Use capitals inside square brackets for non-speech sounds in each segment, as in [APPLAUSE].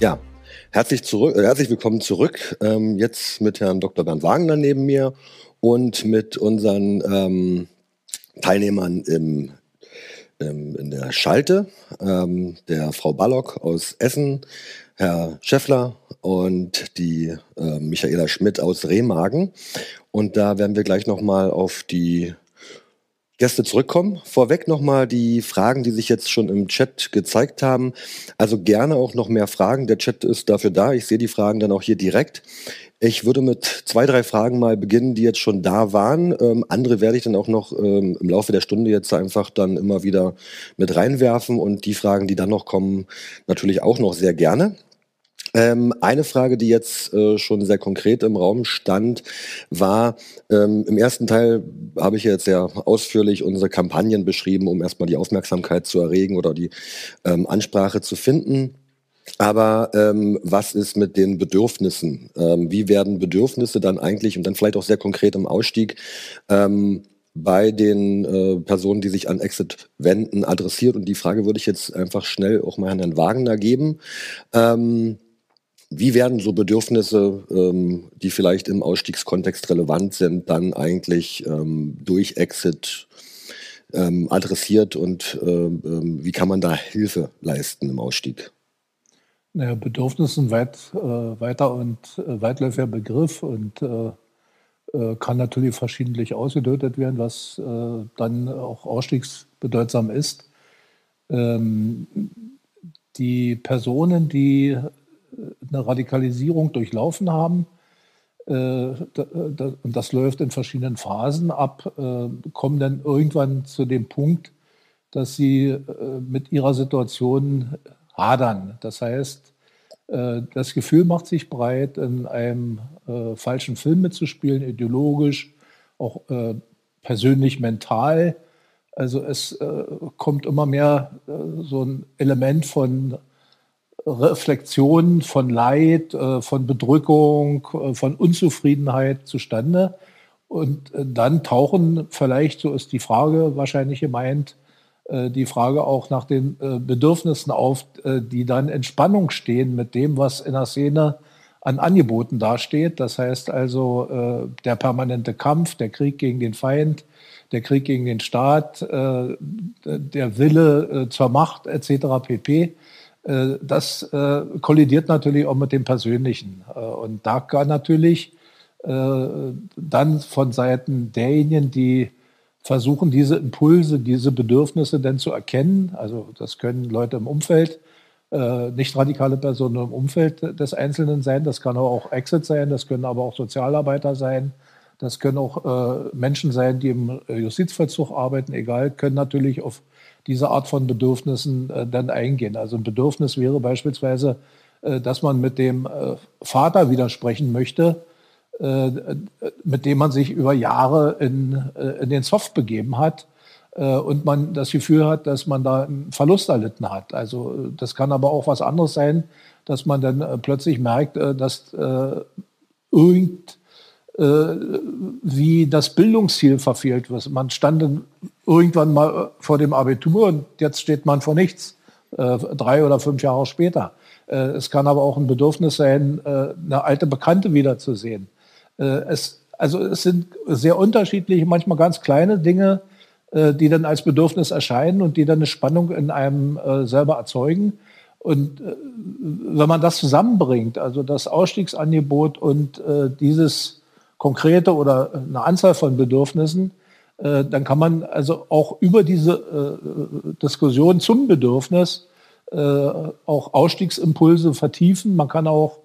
Ja, herzlich, zurück, äh, herzlich willkommen zurück. Ähm, jetzt mit Herrn Dr. Bernd Wagner neben mir und mit unseren ähm, Teilnehmern im, im, in der Schalte, ähm, der Frau Ballock aus Essen, Herr Scheffler und die äh, Michaela Schmidt aus Remagen. Und da werden wir gleich nochmal auf die Gäste zurückkommen. Vorweg nochmal die Fragen, die sich jetzt schon im Chat gezeigt haben. Also gerne auch noch mehr Fragen. Der Chat ist dafür da. Ich sehe die Fragen dann auch hier direkt. Ich würde mit zwei, drei Fragen mal beginnen, die jetzt schon da waren. Ähm, andere werde ich dann auch noch ähm, im Laufe der Stunde jetzt einfach dann immer wieder mit reinwerfen und die Fragen, die dann noch kommen, natürlich auch noch sehr gerne. Ähm, eine Frage, die jetzt äh, schon sehr konkret im Raum stand, war, ähm, im ersten Teil habe ich jetzt sehr ausführlich unsere Kampagnen beschrieben, um erstmal die Aufmerksamkeit zu erregen oder die ähm, Ansprache zu finden. Aber ähm, was ist mit den Bedürfnissen? Ähm, wie werden Bedürfnisse dann eigentlich und dann vielleicht auch sehr konkret im Ausstieg ähm, bei den äh, Personen, die sich an Exit wenden, adressiert? Und die Frage würde ich jetzt einfach schnell auch mal an Herrn Wagner geben. Ähm, wie werden so Bedürfnisse, ähm, die vielleicht im Ausstiegskontext relevant sind, dann eigentlich ähm, durch Exit ähm, adressiert und ähm, ähm, wie kann man da Hilfe leisten im Ausstieg? Naja, Bedürfnis ist ein weit, äh, weiter und äh, weitläufiger Begriff und äh, äh kann natürlich verschiedentlich ausgedeutet werden, was äh, dann auch ausstiegsbedeutsam ist. Ähm, die Personen, die eine Radikalisierung durchlaufen haben. Äh, und das läuft in verschiedenen Phasen ab, äh, kommen dann irgendwann zu dem Punkt, dass sie äh, mit ihrer Situation hadern. Das heißt, das Gefühl macht sich breit, in einem falschen Film mitzuspielen, ideologisch, auch persönlich mental. Also es kommt immer mehr so ein Element von Reflexion von Leid, äh, von Bedrückung, äh, von Unzufriedenheit zustande. Und äh, dann tauchen vielleicht, so ist die Frage wahrscheinlich gemeint, die Frage auch nach den Bedürfnissen auf, die dann in Spannung stehen mit dem, was in der Szene an Angeboten dasteht. Das heißt also der permanente Kampf, der Krieg gegen den Feind, der Krieg gegen den Staat, der Wille zur Macht etc. pp. Äh, das äh, kollidiert natürlich auch mit dem Persönlichen. Äh, und da kann natürlich dann von Seiten derjenigen, die versuchen, diese Impulse, diese Bedürfnisse denn zu erkennen, also das können Leute im Umfeld, nicht radikale Personen im Umfeld des Einzelnen sein, das kann auch Exit sein, das können aber auch Sozialarbeiter sein, das können auch Menschen sein, die im Justizvollzug arbeiten, egal, können natürlich auf diese Art von Bedürfnissen äh, dann eingehen. Also ein Bedürfnis wäre beispielsweise, äh, dass man mit dem äh, Vater widersprechen möchte, äh, mit dem man sich über Jahre in, äh, in den Soft begeben hat äh, und man das Gefühl hat, dass man da einen Verlust erlitten hat. Also das kann aber auch was anderes sein, dass man dann plötzlich merkt, dass irgend wie das Bildungsziel verfehlt wird. Man stand irgendwann mal vor dem Abitur und jetzt steht man vor nichts, äh, drei oder fünf Jahre später. Äh, es kann aber auch ein Bedürfnis sein, äh, eine alte Bekannte wiederzusehen. Äh, es, also es sind sehr unterschiedliche, manchmal ganz kleine Dinge, äh, die dann als Bedürfnis erscheinen und die dann eine Spannung in einem äh, selber erzeugen. Und wenn man das zusammenbringt, also das Ausstiegsangebot und dieses konkrete oder eine Anzahl von Bedürfnissen, äh, dann kann man also auch über diese äh, Diskussion zum Bedürfnis äh, auch Ausstiegsimpulse vertiefen. Man kann auch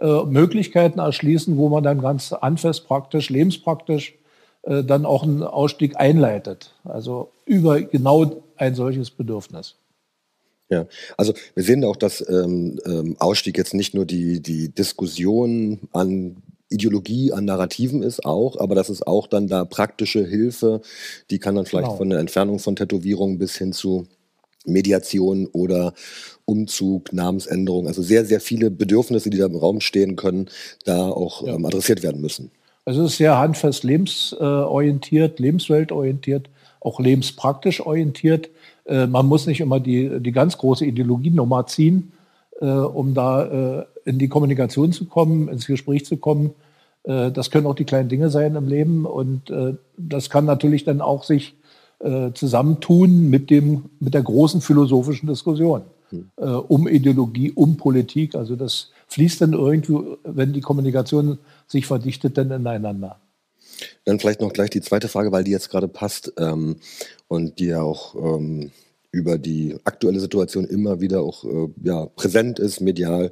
Möglichkeiten erschließen, wo man dann ganz handfest praktisch, lebenspraktisch dann auch einen Ausstieg einleitet. Also über genau ein solches Bedürfnis. Ja, also wir sehen auch, dass ähm, ähm, Ausstieg jetzt nicht nur die, die Diskussion an Ideologie an Narrativen ist auch, aber das ist auch dann da praktische Hilfe, die kann dann vielleicht genau. von der Entfernung von Tätowierungen bis hin zu Mediation oder Umzug, Namensänderung, also sehr, sehr viele Bedürfnisse, die da im Raum stehen können, da auch ja. ähm, adressiert werden müssen. Also es ist sehr handfest lebensorientiert, lebensweltorientiert, auch lebenspraktisch orientiert. Äh, man muss nicht immer die, die ganz große Ideologienummer ziehen, äh, um da äh, in die Kommunikation zu kommen, ins Gespräch zu kommen. Äh, das können auch die kleinen Dinge sein im Leben und äh, das kann natürlich dann auch sich äh, zusammentun mit, dem, mit der großen philosophischen Diskussion hm. um Ideologie, um Politik. Also das fließt dann irgendwie, wenn die Kommunikation sich verdichtet, dann ineinander. Dann vielleicht noch gleich die zweite Frage, weil die jetzt gerade passt ähm, und die ja auch ähm, über die aktuelle Situation immer wieder auch äh, ja, präsent ist, medial.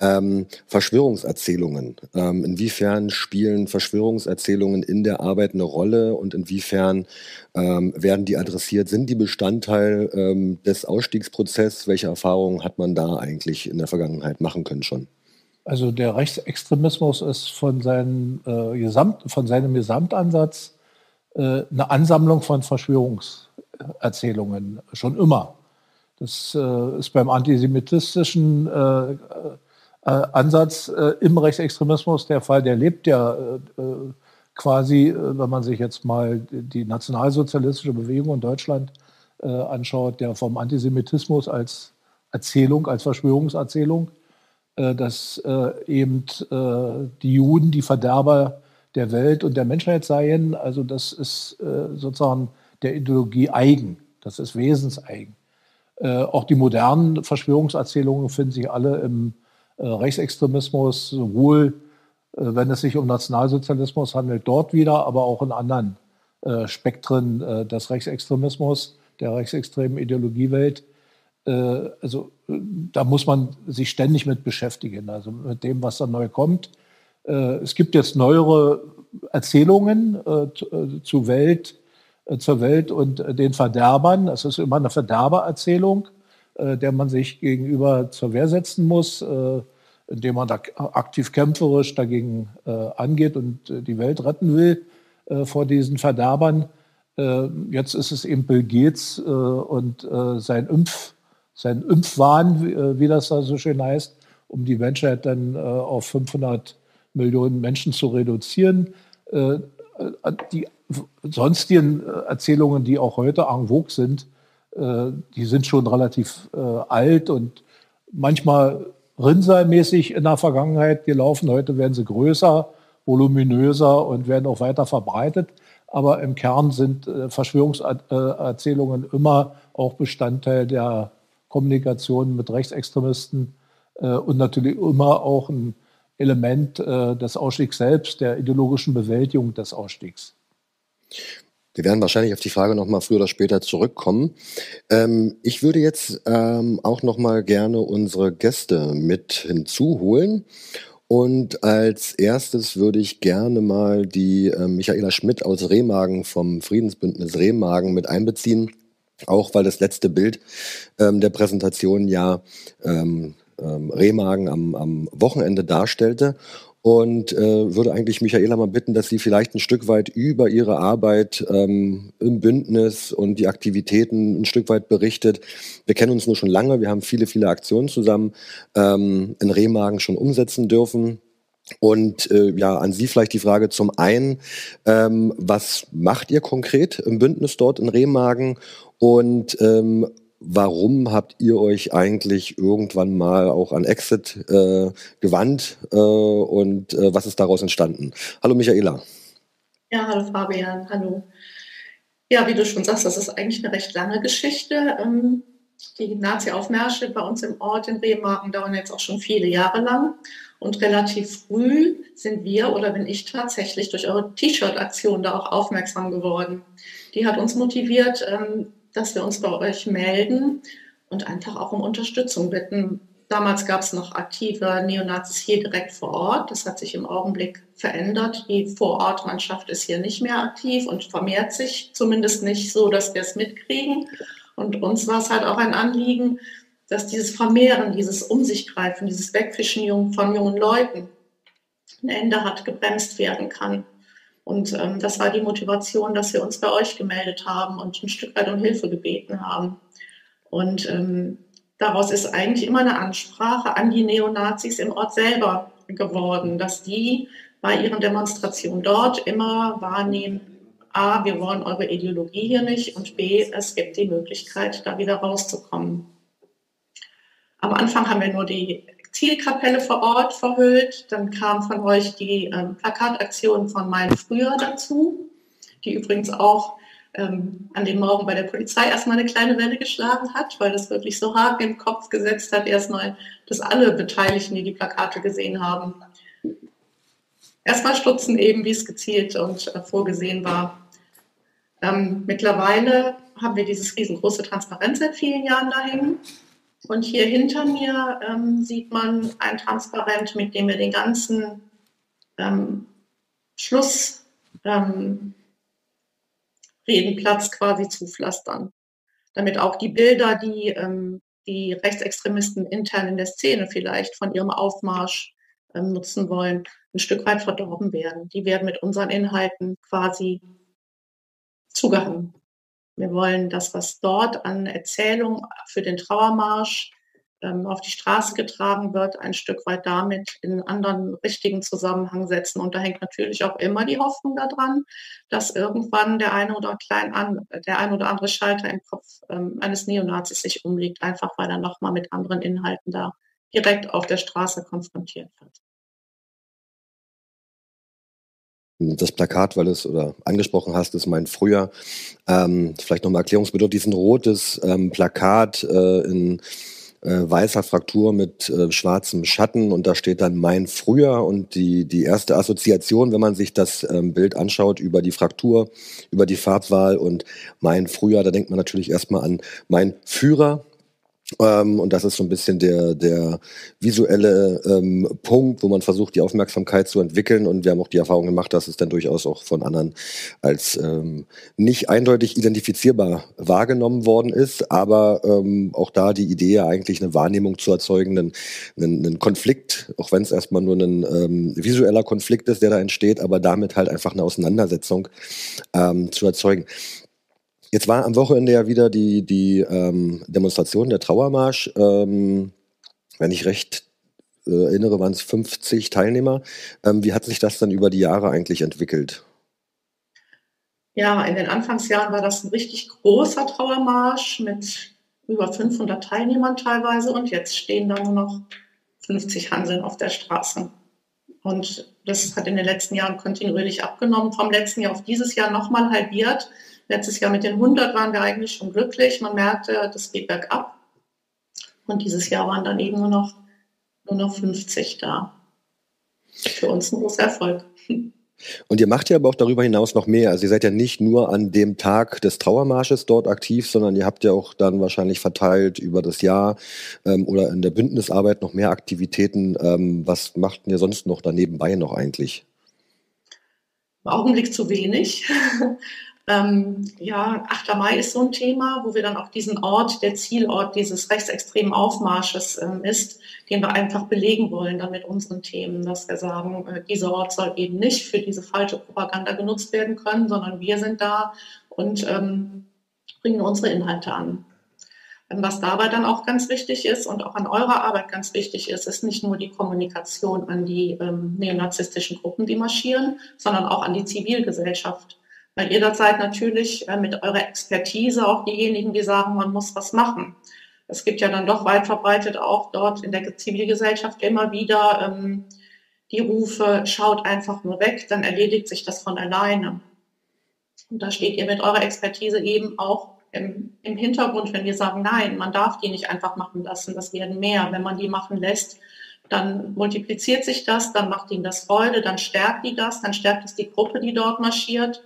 Ähm, Verschwörungserzählungen. Ähm, inwiefern spielen Verschwörungserzählungen in der Arbeit eine Rolle und inwiefern ähm, werden die adressiert? Sind die Bestandteil ähm, des Ausstiegsprozesses? Welche Erfahrungen hat man da eigentlich in der Vergangenheit machen können schon? Also der Rechtsextremismus ist von, seinen, äh, Gesamt, von seinem Gesamtansatz äh, eine Ansammlung von Verschwörungserzählungen, schon immer. Das äh, ist beim antisemitistischen äh, äh, Ansatz äh, im Rechtsextremismus der Fall. Der lebt ja quasi, wenn man sich jetzt mal die nationalsozialistische Bewegung in Deutschland anschaut, der vom Antisemitismus als Erzählung, als Verschwörungserzählung äh, dass äh, eben äh, die Juden die Verderber der Welt und der Menschheit seien. Also das ist sozusagen der Ideologie eigen, das ist wesenseigen. Auch die modernen Verschwörungserzählungen finden sich alle im Rechtsextremismus, sowohl wenn es sich um Nationalsozialismus handelt, dort wieder, aber auch in anderen Spektren des Rechtsextremismus, der rechtsextremen Ideologiewelt. Äh, also da muss man sich ständig mit beschäftigen, also mit dem, was da neu kommt. Äh, es gibt jetzt neuere Erzählungen äh, zu Welt, zur Welt und den Verderbern. Es ist immer eine Verderbererzählung, der man sich gegenüber zur Wehr setzen muss, indem man da aktiv kämpferisch dagegen angeht und die Welt retten will vor diesen Verderbern. Jetzt ist es eben Bill Gates und sein Impf sein Impfwahn, äh, wie das da so schön heißt, um die Menschheit dann äh, auf 500 Millionen Menschen zu reduzieren. Äh, die sonstigen Erzählungen, die auch heute en vogue sind, die sind schon relativ alt und manchmal rinsalmäßig in der Vergangenheit gelaufen. Heute werden sie größer, voluminöser und werden auch weiter verbreitet. Aber im Kern sind Verschwörungserzählungen immer auch Bestandteil der Kommunikation mit Rechtsextremisten äh, und natürlich immer auch ein Element äh, des Ausstiegs selbst, der ideologischen Bewältigung des Ausstiegs. Wir werden wahrscheinlich auf die Frage noch mal früher oder später zurückkommen. Ähm, ich würde jetzt ähm, auch noch mal gerne unsere Gäste mit hinzuholen. Und als erstes würde ich gerne mal die äh, Michaela Schmidt aus Remagen vom Friedensbündnis Remagen mit einbeziehen. Auch weil das letzte Bild ähm, der Präsentation ja ähm, ähm, Remagen am, am Wochenende darstellte und äh, würde eigentlich Michaela mal bitten, dass sie vielleicht ein Stück weit über ihre Arbeit ähm, im Bündnis und die Aktivitäten ein Stück weit berichtet. Wir kennen uns nur schon lange, wir haben viele, viele Aktionen zusammen ähm, in Remagen schon umsetzen dürfen. Und äh, ja, an Sie vielleicht die Frage zum einen, ähm, was macht ihr konkret im Bündnis dort in Remagen und ähm, warum habt ihr euch eigentlich irgendwann mal auch an Exit äh, gewandt äh, und äh, was ist daraus entstanden? Hallo Michaela. Ja, hallo Fabian, hallo. Ja, wie du schon sagst, das ist eigentlich eine recht lange Geschichte. Ähm, die Nazi-Aufmärsche bei uns im Ort in Remagen dauern jetzt auch schon viele Jahre lang. Und relativ früh sind wir oder bin ich tatsächlich durch eure T-Shirt-Aktion da auch aufmerksam geworden. Die hat uns motiviert, ähm, dass wir uns bei euch melden und einfach auch um Unterstützung bitten. Damals gab es noch aktive Neonazis hier direkt vor Ort. Das hat sich im Augenblick verändert. Die Vorortmannschaft ist hier nicht mehr aktiv und vermehrt sich zumindest nicht so, dass wir es mitkriegen. Und uns war es halt auch ein Anliegen, dass dieses Vermehren, dieses Um sich greifen, dieses Wegfischen von jungen Leuten ein Ende hat, gebremst werden kann. Und ähm, das war die Motivation, dass wir uns bei euch gemeldet haben und ein Stück weit um Hilfe gebeten haben. Und ähm, daraus ist eigentlich immer eine Ansprache an die Neonazis im Ort selber geworden, dass die bei ihren Demonstrationen dort immer wahrnehmen, a, wir wollen eure Ideologie hier nicht und b, es gibt die Möglichkeit, da wieder rauszukommen. Am Anfang haben wir nur die Zielkapelle vor Ort verhüllt. Dann kam von euch die ähm, Plakataktion von Mein Früher dazu, die übrigens auch ähm, an dem Morgen bei der Polizei erstmal eine kleine Welle geschlagen hat, weil das wirklich so hart im Kopf gesetzt hat, erstmal, dass alle Beteiligten, die die Plakate gesehen haben, erstmal stutzen eben, wie es gezielt und äh, vorgesehen war. Ähm, mittlerweile haben wir dieses riesengroße Transparenz seit vielen Jahren dahin. Und hier hinter mir ähm, sieht man ein Transparent, mit dem wir den ganzen ähm, Schluss ähm, quasi zupflastern. Damit auch die Bilder, die ähm, die Rechtsextremisten intern in der Szene vielleicht von ihrem Aufmarsch ähm, nutzen wollen, ein Stück weit verdorben werden. Die werden mit unseren Inhalten quasi zugehangen. Wir wollen das, was dort an Erzählung für den Trauermarsch ähm, auf die Straße getragen wird, ein Stück weit damit in einen anderen richtigen Zusammenhang setzen. Und da hängt natürlich auch immer die Hoffnung daran, dass irgendwann der eine oder, klein an, der ein oder andere Schalter im Kopf ähm, eines Neonazis sich umlegt, einfach weil er nochmal mit anderen Inhalten da direkt auf der Straße konfrontiert wird. Das Plakat, weil es oder angesprochen hast, ist mein früher. Ähm, vielleicht nochmal erklärungsbedürftig, ein rotes ähm, Plakat äh, in äh, weißer Fraktur mit äh, schwarzem Schatten und da steht dann mein früher und die, die erste Assoziation, wenn man sich das ähm, Bild anschaut über die Fraktur, über die Farbwahl und mein früher, da denkt man natürlich erstmal an mein Führer, ähm, und das ist so ein bisschen der, der visuelle ähm, Punkt, wo man versucht, die Aufmerksamkeit zu entwickeln. Und wir haben auch die Erfahrung gemacht, dass es dann durchaus auch von anderen als ähm, nicht eindeutig identifizierbar wahrgenommen worden ist. Aber ähm, auch da die Idee, eigentlich eine Wahrnehmung zu erzeugen, einen, einen, einen Konflikt, auch wenn es erstmal nur ein ähm, visueller Konflikt ist, der da entsteht, aber damit halt einfach eine Auseinandersetzung ähm, zu erzeugen. Jetzt war am Wochenende ja wieder die, die ähm, Demonstration, der Trauermarsch. Ähm, wenn ich recht äh, erinnere, waren es 50 Teilnehmer. Ähm, wie hat sich das dann über die Jahre eigentlich entwickelt? Ja, in den Anfangsjahren war das ein richtig großer Trauermarsch mit über 500 Teilnehmern teilweise und jetzt stehen da nur noch 50 Hanseln auf der Straße. Und das hat in den letzten Jahren kontinuierlich abgenommen, vom letzten Jahr auf dieses Jahr nochmal halbiert. Letztes Jahr mit den 100 waren wir eigentlich schon glücklich. Man merkte, das geht bergab. Und dieses Jahr waren dann eben nur noch, nur noch 50 da. Für uns ein großer Erfolg. Und ihr macht ja aber auch darüber hinaus noch mehr. Also ihr seid ja nicht nur an dem Tag des Trauermarsches dort aktiv, sondern ihr habt ja auch dann wahrscheinlich verteilt über das Jahr ähm, oder in der Bündnisarbeit noch mehr Aktivitäten. Ähm, was macht ihr sonst noch danebenbei noch eigentlich? Im Augenblick zu wenig. Ähm, ja, 8. Mai ist so ein Thema, wo wir dann auch diesen Ort, der Zielort dieses rechtsextremen Aufmarsches ähm, ist, den wir einfach belegen wollen dann mit unseren Themen, dass wir sagen, äh, dieser Ort soll eben nicht für diese falsche Propaganda genutzt werden können, sondern wir sind da und ähm, bringen unsere Inhalte an. Ähm, was dabei dann auch ganz wichtig ist und auch an eurer Arbeit ganz wichtig ist, ist nicht nur die Kommunikation an die ähm, neonazistischen Gruppen, die marschieren, sondern auch an die Zivilgesellschaft weil jederzeit natürlich äh, mit eurer Expertise auch diejenigen, die sagen, man muss was machen. Es gibt ja dann doch weit verbreitet auch dort in der Zivilgesellschaft immer wieder ähm, die Rufe, schaut einfach nur weg, dann erledigt sich das von alleine. Und da steht ihr mit eurer Expertise eben auch im, im Hintergrund, wenn wir sagen, nein, man darf die nicht einfach machen lassen, das werden mehr. Wenn man die machen lässt, dann multipliziert sich das, dann macht ihnen das Freude, dann stärkt die das, dann stärkt es die Gruppe, die dort marschiert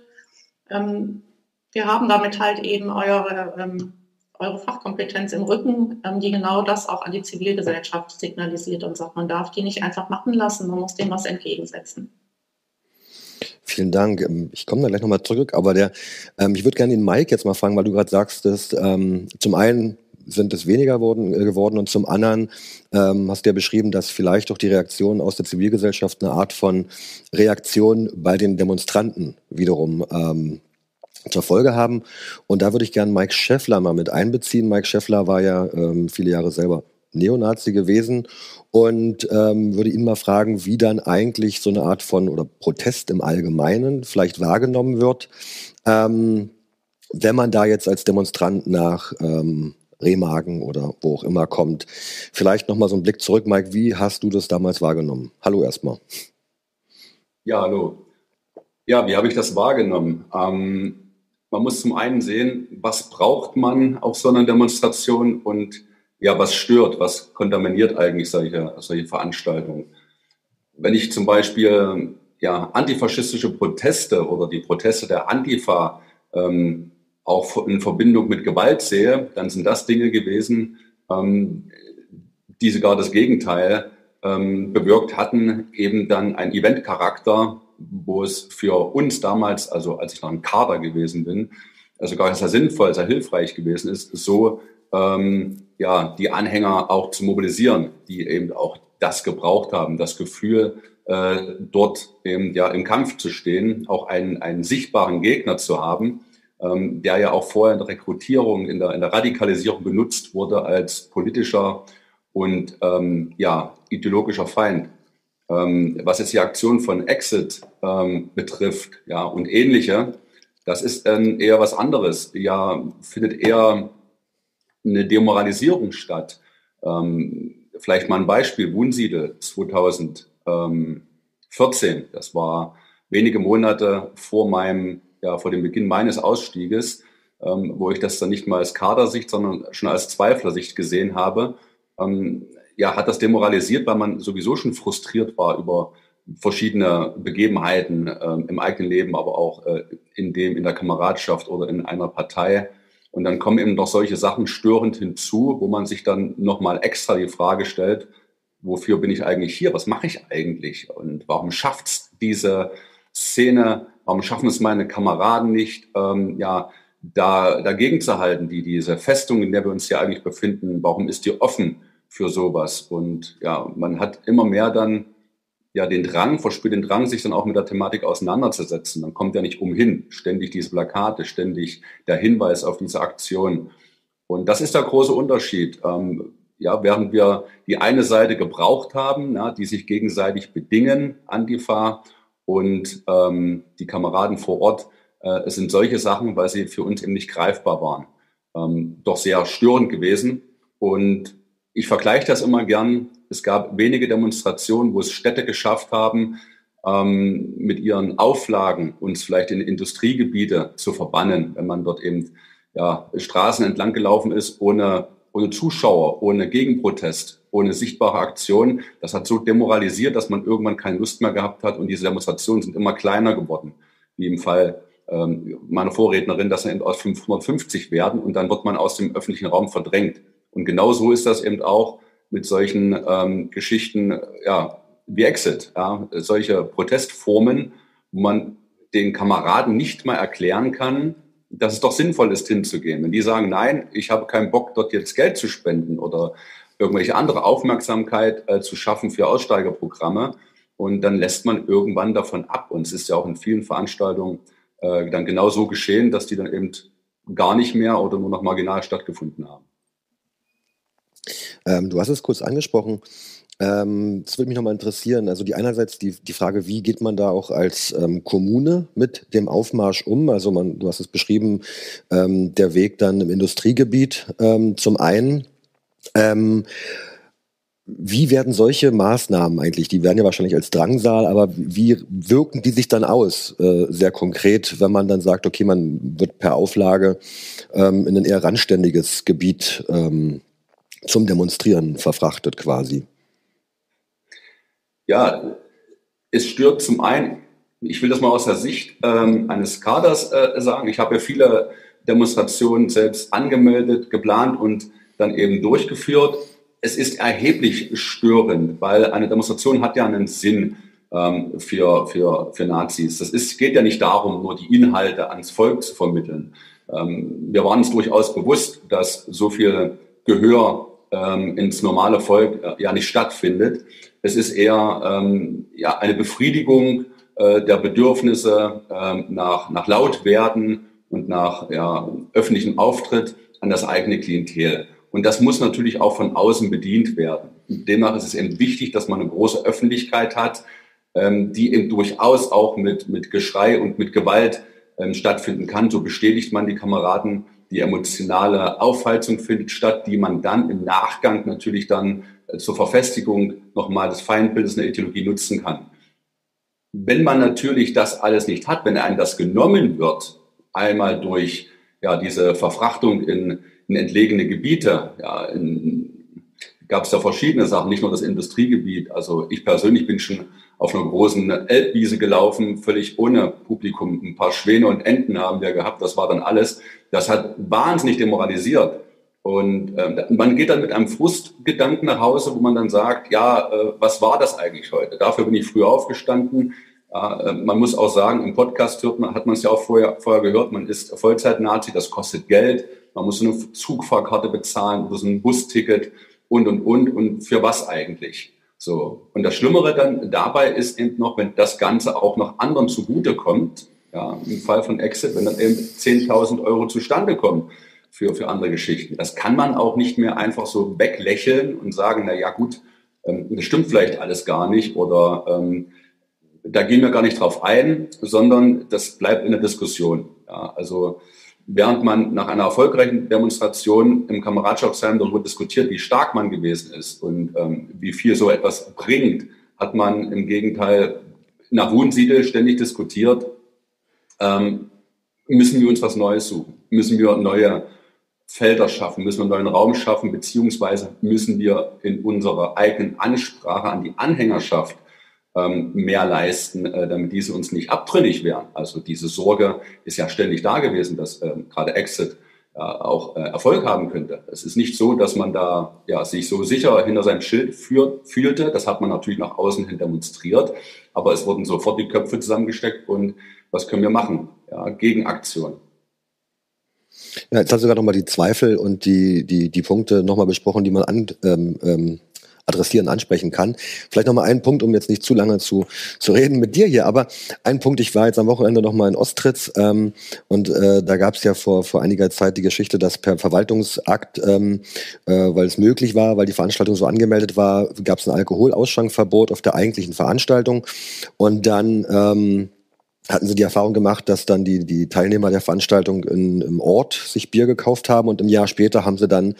ähm, wir haben damit halt eben eure, ähm, eure Fachkompetenz im Rücken, ähm, die genau das auch an die Zivilgesellschaft signalisiert und sagt, man darf die nicht einfach machen lassen, man muss dem was entgegensetzen. Vielen Dank. Ähm, ich komme da gleich nochmal zurück, aber der, ähm, ich würde gerne den Mike jetzt mal fragen, weil du gerade sagst, dass ähm, zum einen sind es weniger worden, äh, geworden und zum anderen ähm, hast du ja beschrieben, dass vielleicht auch die Reaktion aus der Zivilgesellschaft eine Art von Reaktion bei den Demonstranten wiederum ähm, zur Folge haben. Und da würde ich gerne Mike Scheffler mal mit einbeziehen. Mike Scheffler war ja ähm, viele Jahre selber Neonazi gewesen und ähm, würde ihn mal fragen, wie dann eigentlich so eine Art von oder Protest im Allgemeinen vielleicht wahrgenommen wird, ähm, wenn man da jetzt als Demonstrant nach ähm, Remagen oder wo auch immer kommt. Vielleicht nochmal so ein Blick zurück, Mike. Wie hast du das damals wahrgenommen? Hallo erstmal. Ja, hallo. Ja, wie habe ich das wahrgenommen? Ähm, man muss zum einen sehen, was braucht man auf so einer Demonstration und ja, was stört, was kontaminiert eigentlich solche, solche Veranstaltungen. Wenn ich zum Beispiel ja, antifaschistische Proteste oder die Proteste der Antifa ähm, auch in Verbindung mit Gewalt sehe, dann sind das Dinge gewesen, ähm, die sogar das Gegenteil ähm, bewirkt hatten, eben dann ein Eventcharakter, wo es für uns damals, also als ich noch ein Kader gewesen bin, also gar sehr sinnvoll, sehr hilfreich gewesen ist, so ähm, ja die Anhänger auch zu mobilisieren, die eben auch das gebraucht haben, das Gefühl, äh, dort eben ja im Kampf zu stehen, auch einen, einen sichtbaren Gegner zu haben, ähm, der ja auch vorher in der Rekrutierung, in der, in der Radikalisierung benutzt wurde als politischer und ähm, ja, ideologischer Feind. Ähm, was jetzt die Aktion von Exit ähm, betrifft, ja, und ähnliche, das ist ähm, eher was anderes. Ja, findet eher eine Demoralisierung statt. Ähm, vielleicht mal ein Beispiel, Wunsiedel 2014, das war wenige Monate vor meinem, ja, vor dem Beginn meines Ausstieges, ähm, wo ich das dann nicht mal als Kadersicht, sondern schon als Zweiflersicht gesehen habe ähm, ja, hat das demoralisiert, weil man sowieso schon frustriert war über verschiedene Begebenheiten äh, im eigenen Leben, aber auch äh, in dem, in der Kameradschaft oder in einer Partei. Und dann kommen eben noch solche Sachen störend hinzu, wo man sich dann nochmal extra die Frage stellt, wofür bin ich eigentlich hier? Was mache ich eigentlich? Und warum schafft's diese Szene? Warum schaffen es meine Kameraden nicht, ähm, ja, da dagegen zu halten, die diese Festung, in der wir uns hier eigentlich befinden, warum ist die offen? für sowas. Und ja, man hat immer mehr dann ja den Drang, verspürt den Drang, sich dann auch mit der Thematik auseinanderzusetzen. Man kommt ja nicht umhin, ständig diese Plakate, ständig der Hinweis auf diese Aktion. Und das ist der große Unterschied. Ähm, ja, während wir die eine Seite gebraucht haben, ja, die sich gegenseitig bedingen, Antifa und ähm, die Kameraden vor Ort, äh, es sind solche Sachen, weil sie für uns eben nicht greifbar waren, ähm, doch sehr störend gewesen. Und ich vergleiche das immer gern. Es gab wenige Demonstrationen, wo es Städte geschafft haben, ähm, mit ihren Auflagen uns vielleicht in Industriegebiete zu verbannen, wenn man dort eben ja, Straßen entlang gelaufen ist, ohne, ohne Zuschauer, ohne Gegenprotest, ohne sichtbare Aktion. Das hat so demoralisiert, dass man irgendwann keine Lust mehr gehabt hat und diese Demonstrationen sind immer kleiner geworden, wie im Fall ähm, meiner Vorrednerin, dass sie aus 550 werden und dann wird man aus dem öffentlichen Raum verdrängt. Und genau so ist das eben auch mit solchen ähm, Geschichten, ja, wie Exit, ja, solche Protestformen, wo man den Kameraden nicht mal erklären kann, dass es doch sinnvoll ist, hinzugehen. Wenn die sagen, nein, ich habe keinen Bock, dort jetzt Geld zu spenden oder irgendwelche andere Aufmerksamkeit äh, zu schaffen für Aussteigerprogramme, und dann lässt man irgendwann davon ab. Und es ist ja auch in vielen Veranstaltungen äh, dann genau so geschehen, dass die dann eben gar nicht mehr oder nur noch marginal stattgefunden haben. Ähm, du hast es kurz angesprochen. Ähm, das würde mich nochmal interessieren. Also die einerseits die, die Frage, wie geht man da auch als ähm, Kommune mit dem Aufmarsch um? Also man, du hast es beschrieben, ähm, der Weg dann im Industriegebiet ähm, zum einen. Ähm, wie werden solche Maßnahmen eigentlich, die werden ja wahrscheinlich als Drangsal, aber wie wirken die sich dann aus, äh, sehr konkret, wenn man dann sagt, okay, man wird per Auflage ähm, in ein eher randständiges Gebiet ähm, zum Demonstrieren verfrachtet quasi? Ja, es stört zum einen, ich will das mal aus der Sicht ähm, eines Kaders äh, sagen, ich habe ja viele Demonstrationen selbst angemeldet, geplant und dann eben durchgeführt. Es ist erheblich störend, weil eine Demonstration hat ja einen Sinn ähm, für, für, für Nazis. Das ist, geht ja nicht darum, nur die Inhalte ans Volk zu vermitteln. Ähm, wir waren uns durchaus bewusst, dass so viel Gehör ähm, ins normale Volk äh, ja nicht stattfindet. Es ist eher ähm, ja, eine Befriedigung äh, der Bedürfnisse äh, nach, nach Lautwerden und nach ja, öffentlichem Auftritt an das eigene Klientel. Und das muss natürlich auch von außen bedient werden. Demnach ist es eben wichtig, dass man eine große Öffentlichkeit hat, ähm, die eben durchaus auch mit, mit Geschrei und mit Gewalt ähm, stattfinden kann. So bestätigt man die Kameraden die emotionale Aufheizung findet statt, die man dann im Nachgang natürlich dann äh, zur Verfestigung nochmal des Feindbildes in der Ideologie nutzen kann. Wenn man natürlich das alles nicht hat, wenn einem das genommen wird, einmal durch ja, diese Verfrachtung in, in entlegene Gebiete, ja, gab es ja verschiedene Sachen, nicht nur das Industriegebiet. Also ich persönlich bin schon auf einer großen Elbwiese gelaufen, völlig ohne Publikum. Ein paar Schwäne und Enten haben wir gehabt, das war dann alles. Das hat wahnsinnig demoralisiert. Und äh, man geht dann mit einem Frustgedanken nach Hause, wo man dann sagt, ja, äh, was war das eigentlich heute? Dafür bin ich früh aufgestanden. Äh, man muss auch sagen, im Podcast hört man, hat man es ja auch vorher, vorher gehört, man ist Vollzeit-Nazi, das kostet Geld. Man muss eine Zugfahrkarte bezahlen, muss ein Busticket und, und, und. Und für was eigentlich? So. Und das Schlimmere dann dabei ist eben noch, wenn das Ganze auch noch anderen zugutekommt, ja, im Fall von Exit, wenn dann eben 10.000 Euro zustande kommen für, für andere Geschichten. Das kann man auch nicht mehr einfach so weglächeln und sagen, na ja, gut, ähm, das stimmt vielleicht alles gar nicht oder ähm, da gehen wir gar nicht drauf ein, sondern das bleibt in der Diskussion. Ja, also während man nach einer erfolgreichen Demonstration im Kameradschaftsheim darüber diskutiert, wie stark man gewesen ist und ähm, wie viel so etwas bringt, hat man im Gegenteil nach Wunsiedel ständig diskutiert, ähm, müssen wir uns was Neues suchen, müssen wir neue Felder schaffen, müssen wir einen neuen Raum schaffen, beziehungsweise müssen wir in unserer eigenen Ansprache an die Anhängerschaft mehr leisten, äh, damit diese uns nicht abtrünnig wären. Also diese Sorge ist ja ständig da gewesen, dass ähm, gerade Exit auch äh, Erfolg haben könnte. Es ist nicht so, dass man da ja, sich so sicher hinter seinem Schild führt, fühlte. Das hat man natürlich nach außen hin demonstriert, aber es wurden sofort die Köpfe zusammengesteckt und was können wir machen? Ja, Gegenaktion. Ja, jetzt hast du gerade nochmal die Zweifel und die, die, die Punkte nochmal besprochen, die man an, ähm, ähm, adressieren, ansprechen kann. Vielleicht noch mal einen Punkt, um jetzt nicht zu lange zu, zu reden mit dir hier, aber ein Punkt, ich war jetzt am Wochenende noch mal in Ostritz ähm, und äh, da gab es ja vor, vor einiger Zeit die Geschichte, dass per Verwaltungsakt, ähm, äh, weil es möglich war, weil die Veranstaltung so angemeldet war, gab es ein Alkoholausschankverbot auf der eigentlichen Veranstaltung und dann ähm, hatten sie die Erfahrung gemacht, dass dann die, die Teilnehmer der Veranstaltung in, im Ort sich Bier gekauft haben und im Jahr später haben sie dann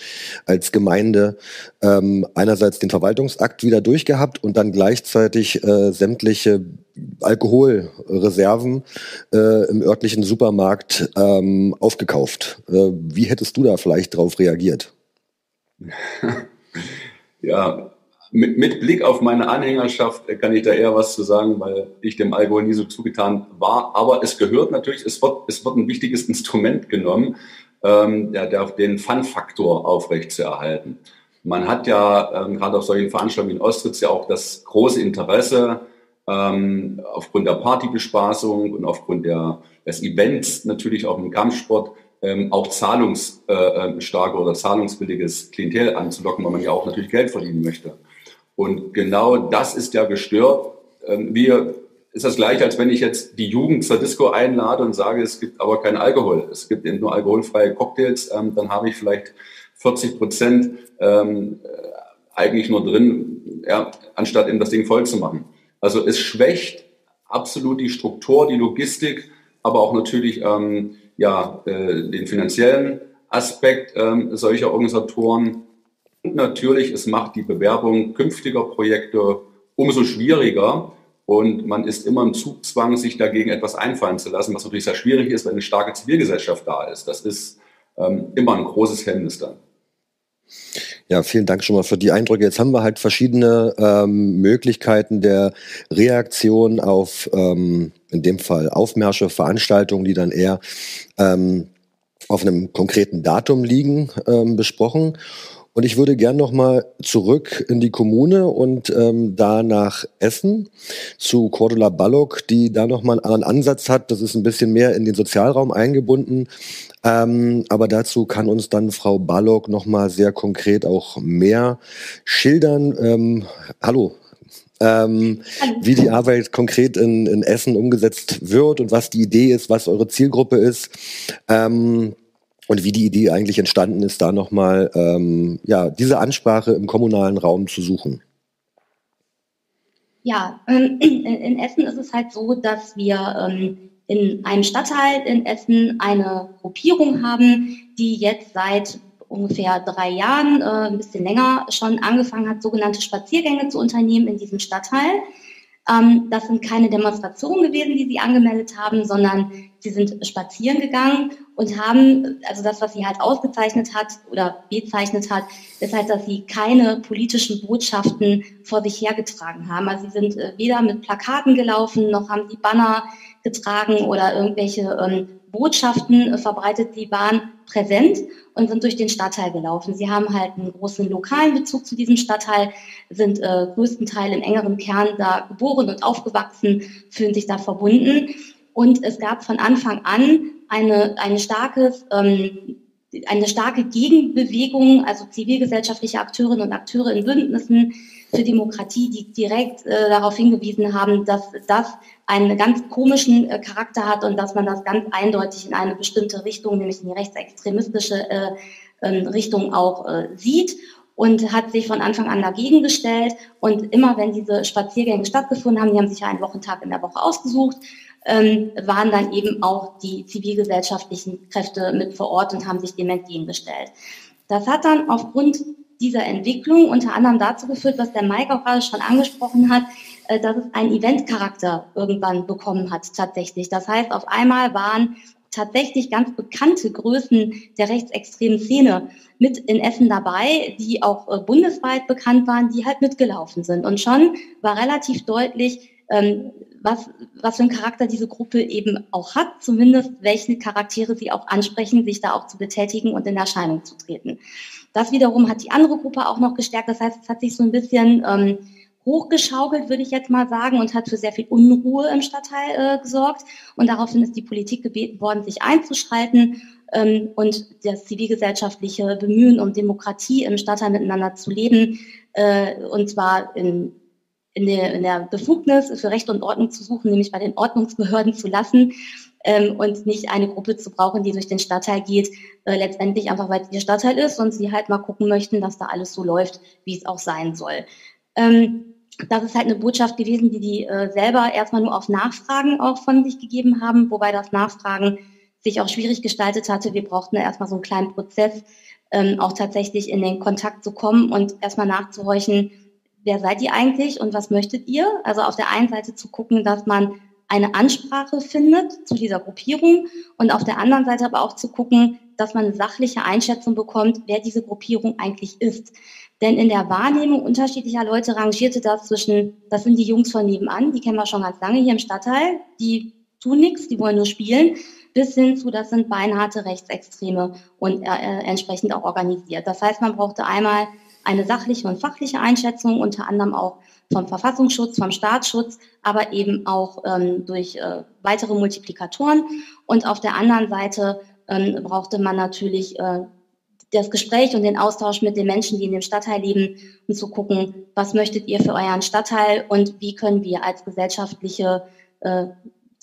als Gemeinde ähm, einerseits den Verwaltungsakt wieder durchgehabt und dann gleichzeitig äh, sämtliche Alkoholreserven äh, im örtlichen Supermarkt ähm, aufgekauft. Äh, wie hättest du da vielleicht drauf reagiert? [LAUGHS] Ja, mit, mit Blick auf meine Anhängerschaft kann ich da eher was zu sagen, weil ich dem Alkohol nie so zugetan war. Aber es gehört natürlich, es wird, es wird ein wichtiges [LAUGHS] Instrument genommen, ähm, der, der den Fun-Faktor aufrechtzuerhalten. Man hat ja ähm, gerade auf solchen Veranstaltungen in Ostritz ja auch das große Interesse, ähm, aufgrund der Partybespaßung und aufgrund der, des Events natürlich auch im Kampfsport, ähm, auch zahlungsstarke äh, oder zahlungswilliges Klientel anzulocken, weil man ja auch natürlich Geld verdienen möchte. Und genau das ist ja gestört. Ähm, wir ist das gleiche, als wenn ich jetzt die Jugend zur Disco einlade und sage, es gibt aber keinen Alkohol. Es gibt eben nur alkoholfreie Cocktails. Ähm, dann habe ich vielleicht 40 Prozent ähm, eigentlich nur drin, ja, anstatt eben das Ding voll zu machen. Also es schwächt absolut die Struktur, die Logistik, aber auch natürlich ähm, ja, äh, den finanziellen Aspekt solcher Organisatoren. Und natürlich, es macht die Bewerbung künftiger Projekte umso schwieriger und man ist immer im Zugzwang, sich dagegen etwas einfallen zu lassen, was natürlich sehr schwierig ist, wenn eine starke Zivilgesellschaft da ist. Das ist ähm, immer ein großes Hemmnis dann. Ja, vielen Dank schon mal für die Eindrücke. Jetzt haben wir halt verschiedene ähm, Möglichkeiten der Reaktion auf, ähm, in dem Fall Aufmärsche, Veranstaltungen, die dann eher ähm, auf einem konkreten Datum liegen, ähm, besprochen. Und ich würde gern noch mal zurück in die Kommune und ähm, da nach Essen zu Cordula Ballock, die da noch mal einen anderen Ansatz hat. Das ist ein bisschen mehr in den Sozialraum eingebunden. Ähm, aber dazu kann uns dann Frau Ballock noch mal sehr konkret auch mehr schildern. Ähm, hallo, ähm, wie die Arbeit konkret in, in, Essen umgesetzt wird und was die Idee ist, was eure Zielgruppe ist. Ähm, und wie die Idee eigentlich entstanden ist, da nochmal ähm, ja, diese Ansprache im kommunalen Raum zu suchen. Ja, ähm, in, Essen ist es halt so, dass wir ähm, in einem Stadtteil in Essen eine Gruppierung haben, die jetzt seit ungefähr drei Jahren, äh, ein bisschen länger schon angefangen hat, sogenannte Spaziergänge zu unternehmen in diesem Stadtteil. Ähm, das sind keine Demonstrationen gewesen, die sie angemeldet haben, sondern sie sind spazieren gegangen und haben, also das, was sie halt ausgezeichnet hat oder bezeichnet hat, ist halt, dass sie keine politischen Botschaften vor sich hergetragen haben. Also sie sind äh, weder mit Plakaten gelaufen, noch haben sie Banner getragen oder irgendwelche ähm, Botschaften äh, verbreitet. Sie waren präsent und sind durch den Stadtteil gelaufen. Sie haben halt einen großen lokalen Bezug zu diesem Stadtteil, sind äh, größtenteils im engeren Kern da geboren und aufgewachsen, fühlen sich da verbunden. Und es gab von Anfang an eine, eine starkes, ähm, eine starke Gegenbewegung, also zivilgesellschaftliche Akteurinnen und Akteure in Bündnissen für Demokratie, die direkt äh, darauf hingewiesen haben, dass das einen ganz komischen äh, Charakter hat und dass man das ganz eindeutig in eine bestimmte Richtung, nämlich in die rechtsextremistische äh, äh, Richtung auch äh, sieht und hat sich von Anfang an dagegen gestellt. Und immer wenn diese Spaziergänge stattgefunden haben, die haben sich ja einen Wochentag in der Woche ausgesucht, ähm, waren dann eben auch die zivilgesellschaftlichen Kräfte mit vor Ort und haben sich dem entgegengestellt. Das hat dann aufgrund dieser Entwicklung unter anderem dazu geführt, was der Mike auch gerade schon angesprochen hat, äh, dass es einen Eventcharakter irgendwann bekommen hat tatsächlich. Das heißt, auf einmal waren tatsächlich ganz bekannte Größen der rechtsextremen Szene mit in Essen dabei, die auch äh, bundesweit bekannt waren, die halt mitgelaufen sind. Und schon war relativ deutlich, ähm, was, was für einen Charakter diese Gruppe eben auch hat, zumindest welche Charaktere sie auch ansprechen, sich da auch zu betätigen und in Erscheinung zu treten. Das wiederum hat die andere Gruppe auch noch gestärkt. Das heißt, es hat sich so ein bisschen ähm, hochgeschaukelt, würde ich jetzt mal sagen, und hat für sehr viel Unruhe im Stadtteil äh, gesorgt. Und daraufhin ist die Politik gebeten worden, sich einzuschalten ähm, und das zivilgesellschaftliche Bemühen um Demokratie im Stadtteil miteinander zu leben, äh, und zwar in in der, in der Befugnis für Recht und Ordnung zu suchen, nämlich bei den Ordnungsbehörden zu lassen ähm, und nicht eine Gruppe zu brauchen, die durch den Stadtteil geht, äh, letztendlich einfach, weil es ihr Stadtteil ist und sie halt mal gucken möchten, dass da alles so läuft, wie es auch sein soll. Ähm, das ist halt eine Botschaft gewesen, die die äh, selber erstmal nur auf Nachfragen auch von sich gegeben haben, wobei das Nachfragen sich auch schwierig gestaltet hatte. Wir brauchten erstmal so einen kleinen Prozess, ähm, auch tatsächlich in den Kontakt zu kommen und erstmal nachzuhorchen, wer seid ihr eigentlich und was möchtet ihr? Also auf der einen Seite zu gucken, dass man eine Ansprache findet zu dieser Gruppierung und auf der anderen Seite aber auch zu gucken, dass man eine sachliche Einschätzung bekommt, wer diese Gruppierung eigentlich ist. Denn in der Wahrnehmung unterschiedlicher Leute rangierte das zwischen, das sind die Jungs von nebenan, die kennen wir schon ganz lange hier im Stadtteil, die tun nichts, die wollen nur spielen, bis hin zu, das sind beinharte Rechtsextreme und äh, äh entsprechend auch organisiert. Das heißt, man brauchte einmal eine sachliche und fachliche Einschätzung, unter anderem auch vom Verfassungsschutz, vom Staatsschutz, aber eben auch ähm, durch äh, weitere Multiplikatoren. Und auf der anderen Seite ähm, brauchte man natürlich äh, das Gespräch und den Austausch mit den Menschen, die in dem Stadtteil leben, um zu gucken, was möchtet ihr für euren Stadtteil und wie können wir als gesellschaftliche äh,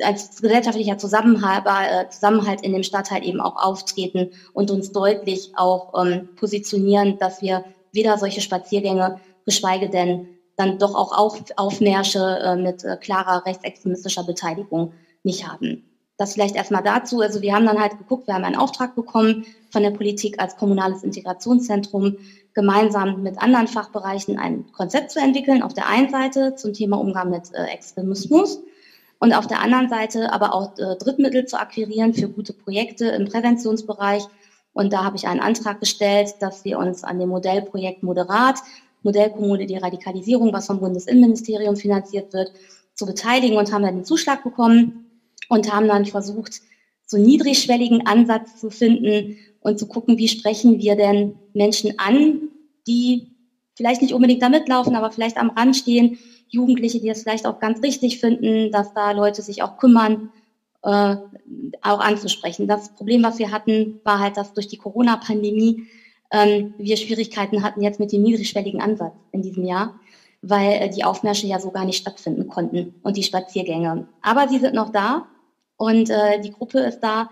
als gesellschaftlicher Zusammenhalt, äh, Zusammenhalt in dem Stadtteil eben auch auftreten und uns deutlich auch ähm, positionieren, dass wir weder solche Spaziergänge, geschweige denn dann doch auch Auf Aufmärsche äh, mit äh, klarer rechtsextremistischer Beteiligung nicht haben. Das vielleicht erstmal dazu. Also wir haben dann halt geguckt, wir haben einen Auftrag bekommen von der Politik als kommunales Integrationszentrum, gemeinsam mit anderen Fachbereichen ein Konzept zu entwickeln. Auf der einen Seite zum Thema Umgang mit äh, Extremismus und auf der anderen Seite aber auch äh, Drittmittel zu akquirieren für gute Projekte im Präventionsbereich und da habe ich einen Antrag gestellt, dass wir uns an dem Modellprojekt Moderat, Modellkommune die Radikalisierung, was vom Bundesinnenministerium finanziert wird, zu beteiligen und haben dann den Zuschlag bekommen und haben dann versucht, so niedrigschwelligen Ansatz zu finden und zu gucken, wie sprechen wir denn Menschen an, die vielleicht nicht unbedingt da mitlaufen, aber vielleicht am Rand stehen, Jugendliche, die es vielleicht auch ganz richtig finden, dass da Leute sich auch kümmern äh, auch anzusprechen. Das Problem, was wir hatten, war halt, dass durch die Corona-Pandemie ähm, wir Schwierigkeiten hatten jetzt mit dem niedrigschwelligen Ansatz in diesem Jahr, weil äh, die Aufmärsche ja so gar nicht stattfinden konnten und die Spaziergänge. Aber sie sind noch da und äh, die Gruppe ist da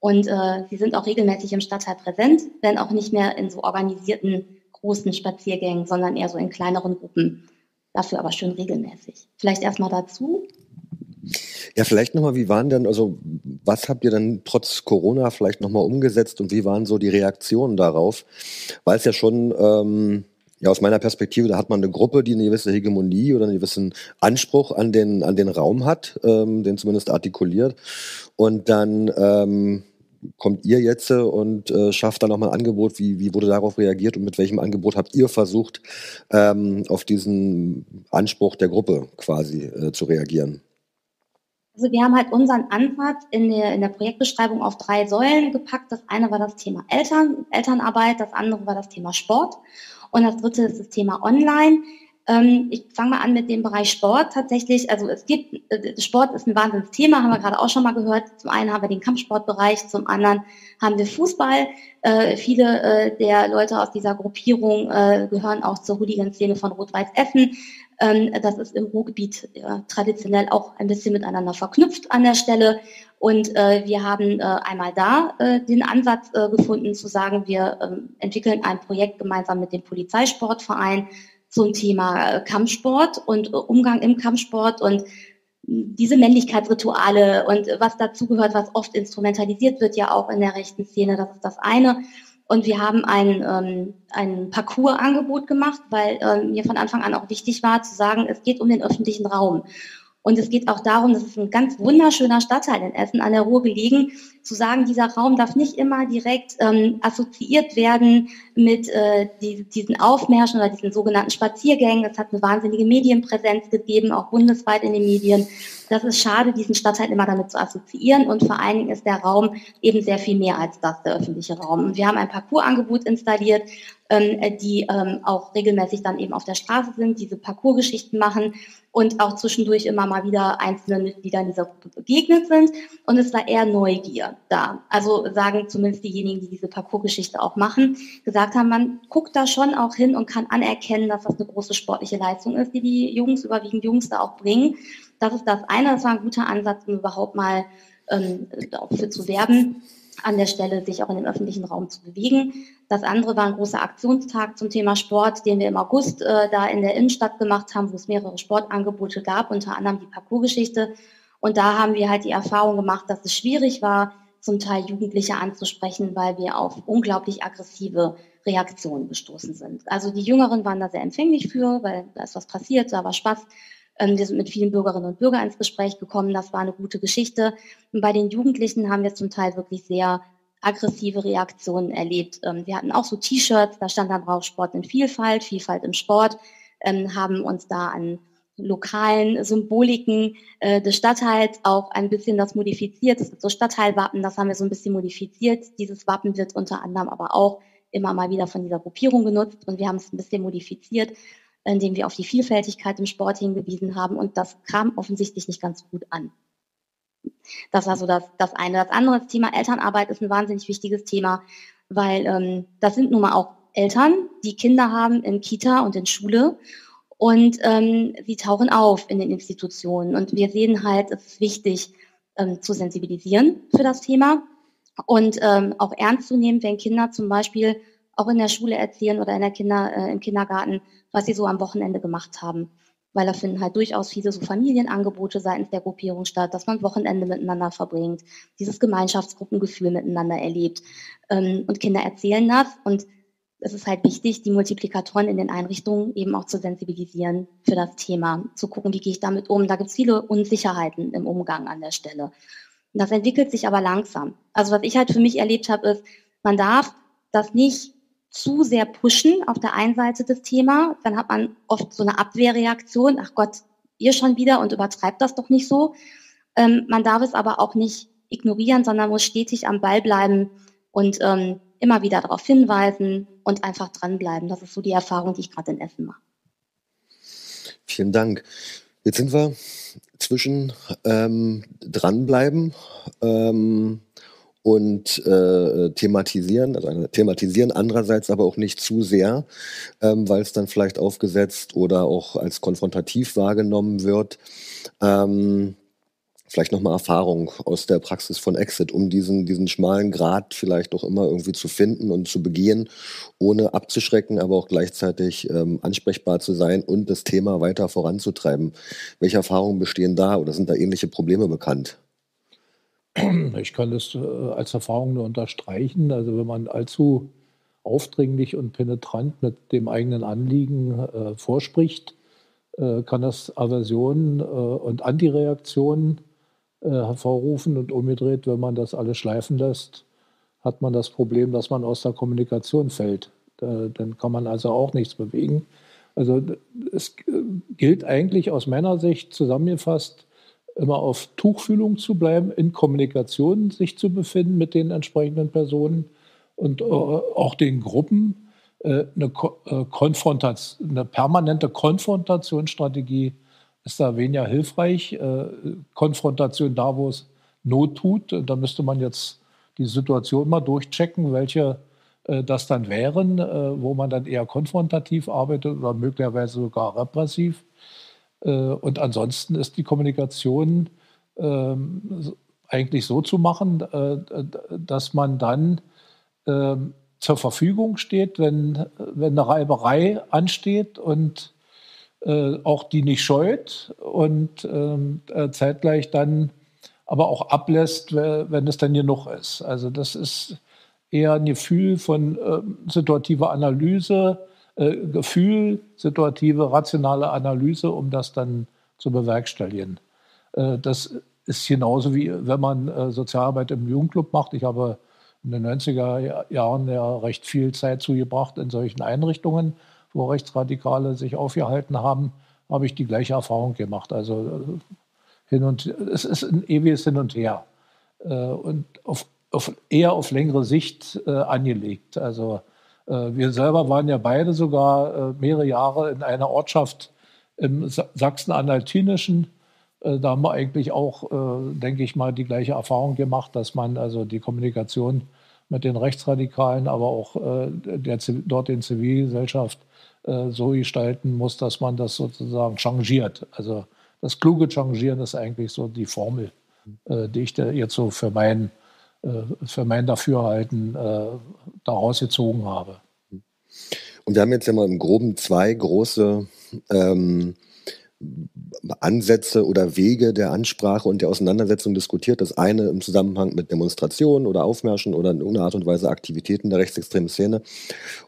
und äh, sie sind auch regelmäßig im Stadtteil präsent, wenn auch nicht mehr in so organisierten großen Spaziergängen, sondern eher so in kleineren Gruppen. Dafür aber schön regelmäßig. Vielleicht erstmal dazu. Ja, vielleicht nochmal, wie waren denn, also was habt ihr dann trotz Corona vielleicht nochmal umgesetzt und wie waren so die Reaktionen darauf? Weil es ja schon, ähm, ja, aus meiner Perspektive, da hat man eine Gruppe, die eine gewisse Hegemonie oder einen gewissen Anspruch an den, an den Raum hat, ähm, den zumindest artikuliert. Und dann ähm, kommt ihr jetzt und äh, schafft dann nochmal ein Angebot. Wie, wie wurde darauf reagiert und mit welchem Angebot habt ihr versucht, ähm, auf diesen Anspruch der Gruppe quasi äh, zu reagieren? Also wir haben halt unseren Ansatz in der, in der Projektbeschreibung auf drei Säulen gepackt. Das eine war das Thema Eltern, Elternarbeit, das andere war das Thema Sport und das dritte ist das Thema Online. Ähm, ich fange mal an mit dem Bereich Sport. Tatsächlich, also es gibt, äh, Sport ist ein Wahnsinnsthema, haben wir gerade auch schon mal gehört. Zum einen haben wir den Kampfsportbereich, zum anderen haben wir Fußball. Äh, viele äh, der Leute aus dieser Gruppierung äh, gehören auch zur Hooligan-Szene von Rot-Weiß Essen. Ähm, das ist im Ruhrgebiet ja, traditionell auch ein bisschen miteinander verknüpft an der Stelle. Und äh, wir haben äh, einmal da äh, den Ansatz äh, gefunden zu sagen, wir äh, entwickeln ein Projekt gemeinsam mit dem Polizeisportverein zum Thema äh, Kampfsport und äh, Umgang im Kampfsport und diese Männlichkeitsrituale und was dazugehört, was oft instrumentalisiert wird, ja auch in der rechten Szene, das ist das eine. Und wir haben ein, ähm, ein Parcours-Angebot gemacht, weil ähm, mir von Anfang an auch wichtig war zu sagen, es geht um den öffentlichen Raum. Und es geht auch darum, das ist ein ganz wunderschöner Stadtteil in Essen an der Ruhr gelegen, zu sagen, dieser Raum darf nicht immer direkt ähm, assoziiert werden mit äh, die, diesen Aufmärschen oder diesen sogenannten Spaziergängen. Es hat eine wahnsinnige Medienpräsenz gegeben, auch bundesweit in den Medien. Das ist schade, diesen Stadtteil immer damit zu assoziieren. Und vor allen Dingen ist der Raum eben sehr viel mehr als das, der öffentliche Raum. Und wir haben ein Parcoursangebot installiert, ähm, die ähm, auch regelmäßig dann eben auf der Straße sind, diese Parcoursgeschichten machen und auch zwischendurch immer mal wieder einzelne Mitglieder dieser Gruppe begegnet sind. Und es war eher Neugier da. Also sagen zumindest diejenigen, die diese Parcoursgeschichte auch machen, gesagt haben, man guckt da schon auch hin und kann anerkennen, dass das eine große sportliche Leistung ist, die die Jungs, überwiegend Jungs da auch bringen. Das ist das eine, das war ein guter Ansatz, um überhaupt mal ähm, dafür zu werben an der Stelle sich auch in den öffentlichen Raum zu bewegen. Das andere war ein großer Aktionstag zum Thema Sport, den wir im August äh, da in der Innenstadt gemacht haben, wo es mehrere Sportangebote gab, unter anderem die Parcoursgeschichte. Und da haben wir halt die Erfahrung gemacht, dass es schwierig war, zum Teil Jugendliche anzusprechen, weil wir auf unglaublich aggressive Reaktionen gestoßen sind. Also die Jüngeren waren da sehr empfänglich für, weil da ist was passiert, da war Spaß. Ähm, wir sind mit vielen Bürgerinnen und Bürgern ins Gespräch gekommen. Das war eine gute Geschichte. Und bei den Jugendlichen haben wir zum Teil wirklich sehr aggressive Reaktionen erlebt. Ähm, wir hatten auch so T-Shirts, da stand dann drauf Sport in Vielfalt, Vielfalt im Sport, ähm, haben uns da an lokalen Symboliken äh, des Stadtteils auch ein bisschen das modifiziert. Das ist so Stadtteilwappen, das haben wir so ein bisschen modifiziert. Dieses Wappen wird unter anderem aber auch immer mal wieder von dieser Gruppierung genutzt und wir haben es ein bisschen modifiziert indem wir auf die Vielfältigkeit im Sport hingewiesen haben. Und das kam offensichtlich nicht ganz gut an. Das war so das, das eine. Das andere das Thema Elternarbeit ist ein wahnsinnig wichtiges Thema, weil ähm, das sind nun mal auch Eltern, die Kinder haben in Kita und in Schule und ähm, sie tauchen auf in den Institutionen. Und wir sehen halt, es ist wichtig ähm, zu sensibilisieren für das Thema und ähm, auch ernst zu nehmen, wenn Kinder zum Beispiel auch in der Schule erzählen oder in der Kinder, äh, im Kindergarten, was sie so am Wochenende gemacht haben. Weil da finden halt durchaus viele so Familienangebote seitens der Gruppierung statt, dass man Wochenende miteinander verbringt, dieses Gemeinschaftsgruppengefühl miteinander erlebt. Ähm, und Kinder erzählen das und es ist halt wichtig, die Multiplikatoren in den Einrichtungen eben auch zu sensibilisieren für das Thema, zu gucken, wie gehe ich damit um. Da gibt es viele Unsicherheiten im Umgang an der Stelle. Und das entwickelt sich aber langsam. Also was ich halt für mich erlebt habe, ist, man darf das nicht zu sehr pushen auf der einen Seite des Thema, dann hat man oft so eine Abwehrreaktion, ach Gott, ihr schon wieder und übertreibt das doch nicht so. Ähm, man darf es aber auch nicht ignorieren, sondern muss stetig am Ball bleiben und ähm, immer wieder darauf hinweisen und einfach dranbleiben. Das ist so die Erfahrung, die ich gerade in Essen mache. Vielen Dank. Jetzt sind wir zwischen ähm, dranbleiben ähm, und äh, thematisieren, also thematisieren andererseits aber auch nicht zu sehr, ähm, weil es dann vielleicht aufgesetzt oder auch als konfrontativ wahrgenommen wird. Ähm, vielleicht nochmal Erfahrung aus der Praxis von Exit, um diesen, diesen schmalen Grad vielleicht doch immer irgendwie zu finden und zu begehen, ohne abzuschrecken, aber auch gleichzeitig ähm, ansprechbar zu sein und das Thema weiter voranzutreiben. Welche Erfahrungen bestehen da oder sind da ähnliche Probleme bekannt? Ich kann das äh, als Erfahrung nur unterstreichen. Also wenn man allzu aufdringlich und penetrant mit dem eigenen Anliegen äh, vorspricht, äh, kann das Aversionen äh, und Antireaktionen äh, hervorrufen und umgedreht, wenn man das alles schleifen lässt, hat man das Problem, dass man aus der Kommunikation fällt. dann kann man also auch nichts bewegen. Also es gilt eigentlich aus meiner Sicht zusammengefasst, immer auf Tuchfühlung zu bleiben, in Kommunikation sich zu befinden mit den entsprechenden Personen und äh, auch den Gruppen äh, eine, äh, Konfrontation, eine permanente Konfrontationsstrategie ist da weniger hilfreich. Konfrontation da, wo es Not tut, da müsste man jetzt die Situation mal durchchecken, welche das dann wären, wo man dann eher konfrontativ arbeitet oder möglicherweise sogar repressiv. Und ansonsten ist die Kommunikation ähm, eigentlich so zu machen, dass man dann ähm, zur Verfügung steht, wenn, wenn eine Reiberei ansteht und äh, auch die nicht scheut und ähm, äh, zeitgleich dann aber auch ablässt, wenn es dann genug ist. Also das ist eher ein Gefühl von äh, situativer Analyse, äh, Gefühl, situative, rationale Analyse, um das dann zu bewerkstelligen. Äh, das ist genauso wie wenn man äh, Sozialarbeit im Jugendclub macht. Ich habe in den 90er Jahren ja recht viel Zeit zugebracht in solchen Einrichtungen, wo Rechtsradikale sich aufgehalten haben, habe ich die gleiche Erfahrung gemacht. Also äh, hin und es ist ein ewiges Hin und Her und auf, auf, eher auf längere Sicht angelegt. Also wir selber waren ja beide sogar mehrere Jahre in einer Ortschaft im Sachsen-Anhaltinischen äh, da haben wir eigentlich auch, äh, denke ich mal, die gleiche Erfahrung gemacht, dass man also die Kommunikation mit den Rechtsradikalen, aber auch äh, der, dort in Zivilgesellschaft so gestalten muss, dass man das sozusagen changiert. Also das kluge Changieren ist eigentlich so die Formel, die ich jetzt so für mein, für mein Dafürhalten daraus gezogen habe. Und wir haben jetzt ja mal im Groben zwei große ähm, Ansätze oder Wege der Ansprache und der Auseinandersetzung diskutiert. Das eine im Zusammenhang mit Demonstrationen oder Aufmärschen oder in irgendeiner Art und Weise Aktivitäten der rechtsextremen Szene.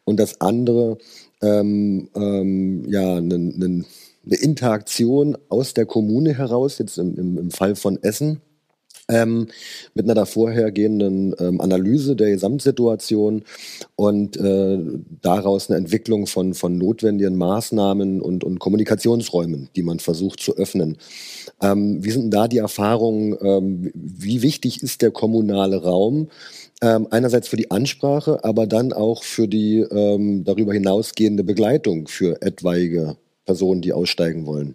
Und das andere, ähm, ähm, ja, eine ne, ne Interaktion aus der Kommune heraus, jetzt im, im, im Fall von Essen ähm, mit einer davorhergehenden ähm, Analyse der Gesamtsituation und äh, daraus eine Entwicklung von, von notwendigen Maßnahmen und, und Kommunikationsräumen, die man versucht zu öffnen. Ähm, wie sind da die Erfahrungen? Ähm, wie wichtig ist der kommunale Raum? Ähm, einerseits für die Ansprache, aber dann auch für die ähm, darüber hinausgehende Begleitung für etwaige Personen, die aussteigen wollen.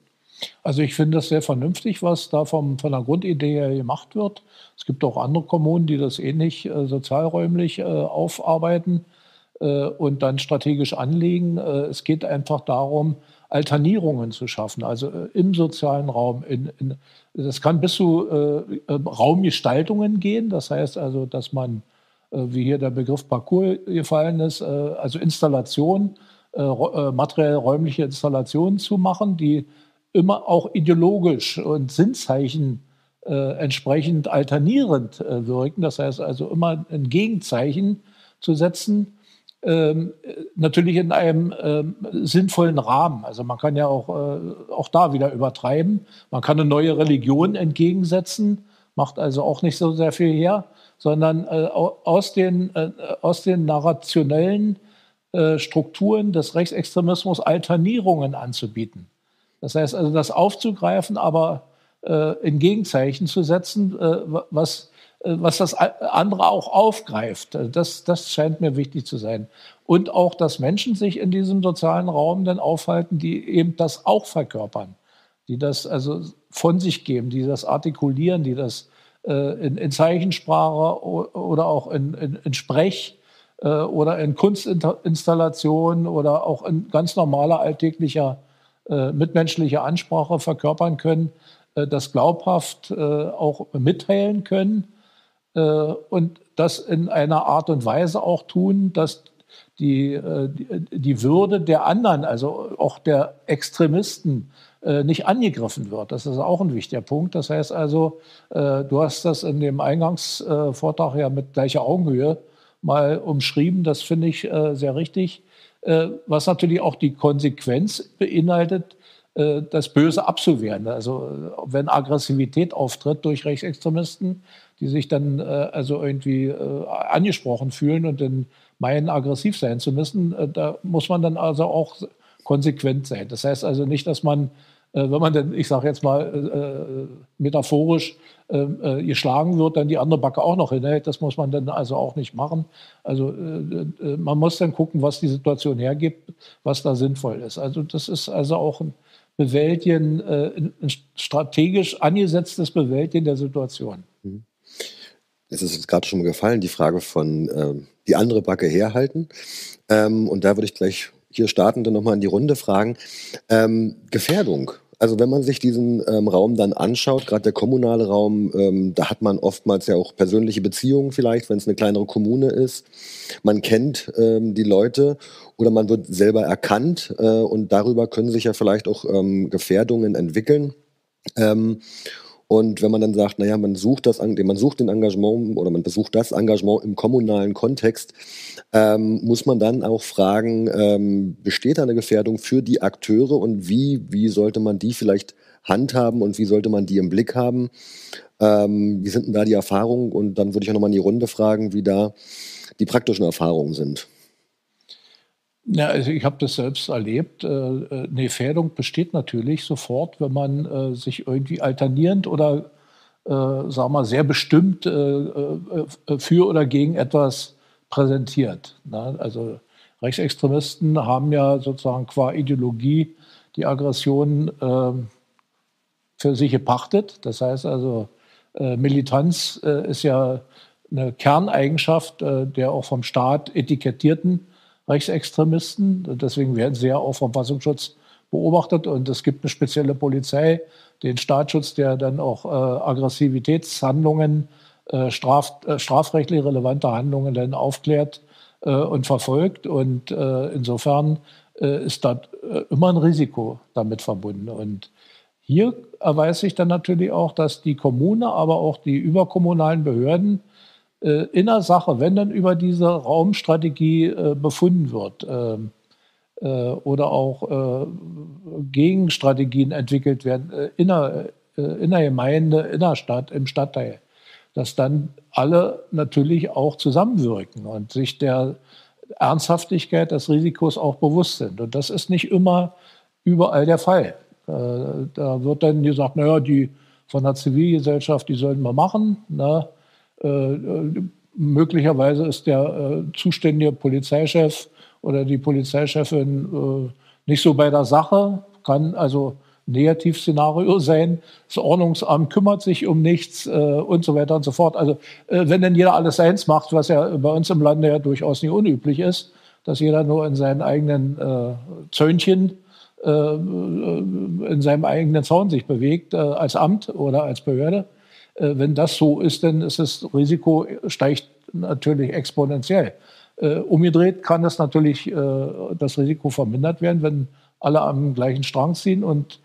Also ich finde das sehr vernünftig, was da vom, von der Grundidee her gemacht wird. Es gibt auch andere Kommunen, die das ähnlich äh, sozialräumlich äh, aufarbeiten äh, und dann strategisch anlegen. Äh, es geht einfach darum, Alternierungen zu schaffen, also äh, im sozialen Raum. In, in, das kann bis zu äh, Raumgestaltungen gehen. Das heißt also, dass man, wie hier der Begriff Parcours gefallen ist, also Installation, materiell räumliche Installationen zu machen, die immer auch ideologisch und Sinnzeichen äh, entsprechend alternierend äh, wirken. Das heißt also immer ein Gegenzeichen zu setzen, ähm, natürlich in einem ähm, sinnvollen Rahmen. Also man kann ja auch, äh, auch da wieder übertreiben. Man kann eine neue Religion entgegensetzen, macht also auch nicht so sehr viel her, sondern äh, aus, den, äh, aus den narrationellen äh, Strukturen des Rechtsextremismus Alternierungen anzubieten. Das heißt also, das aufzugreifen, aber äh, in Gegenzeichen zu setzen, äh, was, äh, was das andere auch aufgreift. Das, das scheint mir wichtig zu sein. Und auch, dass Menschen sich in diesem sozialen Raum dann aufhalten, die eben das auch verkörpern, die das also von sich geben, die das artikulieren, die das äh, in, in, Zeichensprache oder auch in, in, in Sprech äh, oder in Kunstinstallationen oder auch in ganz normaler alltäglicher äh, mitmenschliche Ansprache verkörpern können, äh, das glaubhaft äh, auch mitteilen können äh, und das in einer Art und Weise auch tun, dass die, äh, die Würde der anderen, also auch der Extremisten, nicht angegriffen wird. Das ist auch ein wichtiger Punkt. Das heißt also, du hast das in dem Eingangsvortrag ja mit gleicher Augenhöhe mal umschrieben. Das finde ich sehr richtig. Was natürlich auch die Konsequenz beinhaltet, das Böse abzuwehren. Also wenn Aggressivität auftritt durch Rechtsextremisten, die sich dann also irgendwie angesprochen fühlen und dann meinen, aggressiv sein zu müssen, da muss man dann also auch konsequent sein. Das heißt also nicht, dass man äh, wenn man denn, ich sage jetzt mal äh, metaphorisch, ähm, äh, geschlagen wird, dann die andere Backe auch noch hinhält. Das muss man dann also auch nicht machen. Also äh, äh, man muss dann gucken, was die Situation hergibt, was da sinnvoll ist. Also das ist also auch ein Bewältigen, äh, ein strategisch angesetztes Bewältigen der Situation. Mhm. Es ist gerade schon gefallen, die Frage von ähm, die andere Backe herhalten. Ähm, und da würde ich gleich hier Startende nochmal in die Runde fragen. Ähm, Gefährdung. Also wenn man sich diesen ähm, Raum dann anschaut, gerade der kommunale Raum, ähm, da hat man oftmals ja auch persönliche Beziehungen vielleicht, wenn es eine kleinere Kommune ist. Man kennt ähm, die Leute oder man wird selber erkannt äh, und darüber können sich ja vielleicht auch ähm, Gefährdungen entwickeln. Und wenn man dann sagt, naja, man sucht das, man sucht den Engagement oder man besucht das Engagement im kommunalen Kontext, ähm, muss man dann auch fragen, ähm, besteht da eine Gefährdung für die Akteure und wie, wie sollte man die vielleicht handhaben und wie sollte man die im Blick haben? Ähm, wie sind denn da die Erfahrungen? Und dann würde ich auch nochmal in die Runde fragen, wie da die praktischen Erfahrungen sind. Ja, also ich habe das selbst erlebt. Äh, äh, eine Gefährdung besteht natürlich sofort, wenn man äh, sich irgendwie alternierend oder, äh, sagen wir sehr bestimmt für oder gegen etwas präsentiert. Ne? Also Rechtsextremisten haben ja sozusagen qua Ideologie die Aggression ähm, für sich gepachtet. Das heißt also, Militanz ist ja eine Kerneigenschaft der auch vom Staat etikettierten Rechtsextremisten. Deswegen werden sie ja auch vom Verfassungsschutz beobachtet und es gibt eine spezielle Polizei, den Staatsschutz, der dann auch äh, Aggressivitätshandlungen, äh, straf, äh, strafrechtlich relevante Handlungen dann aufklärt äh, und verfolgt. Und äh, insofern äh, ist da immer ein Risiko damit verbunden. Und hier erweist sich dann natürlich auch, dass die Kommune, aber auch die überkommunalen Behörden äh, in der Sache, wenn dann über diese Raumstrategie äh, befunden wird ähm, äh, oder auch äh, Gegenstrategien entwickelt werden äh, in der, äh, in der Gemeinde, in der Stadt, im Stadtteil, dass dann alle natürlich auch zusammenwirken und sich der Ernsthaftigkeit des Risikos auch bewusst sind. Und das ist nicht immer überall der Fall. Da wird dann gesagt, naja, die von der Zivilgesellschaft, die sollen wir machen. Ne? Äh, möglicherweise ist der äh, zuständige Polizeichef oder die Polizeichefin äh, nicht so bei der Sache, kann also Negativszenario [LAUGHS] sein. Das Ordnungsamt kümmert sich um nichts äh, und so weiter und so fort. Also äh, wenn denn jeder alles eins macht, was ja bei uns im Lande ja durchaus nicht unüblich ist, dass jeder nur in seinen eigenen äh, Zöhnchen, äh, in seinem eigenen Zaun sich bewegt, äh, als Amt oder als Behörde, äh, wenn das so ist, dann ist das Risiko steigt natürlich exponentiell. Äh, umgedreht kann das natürlich äh, das Risiko vermindert werden, wenn alle am gleichen Strang ziehen und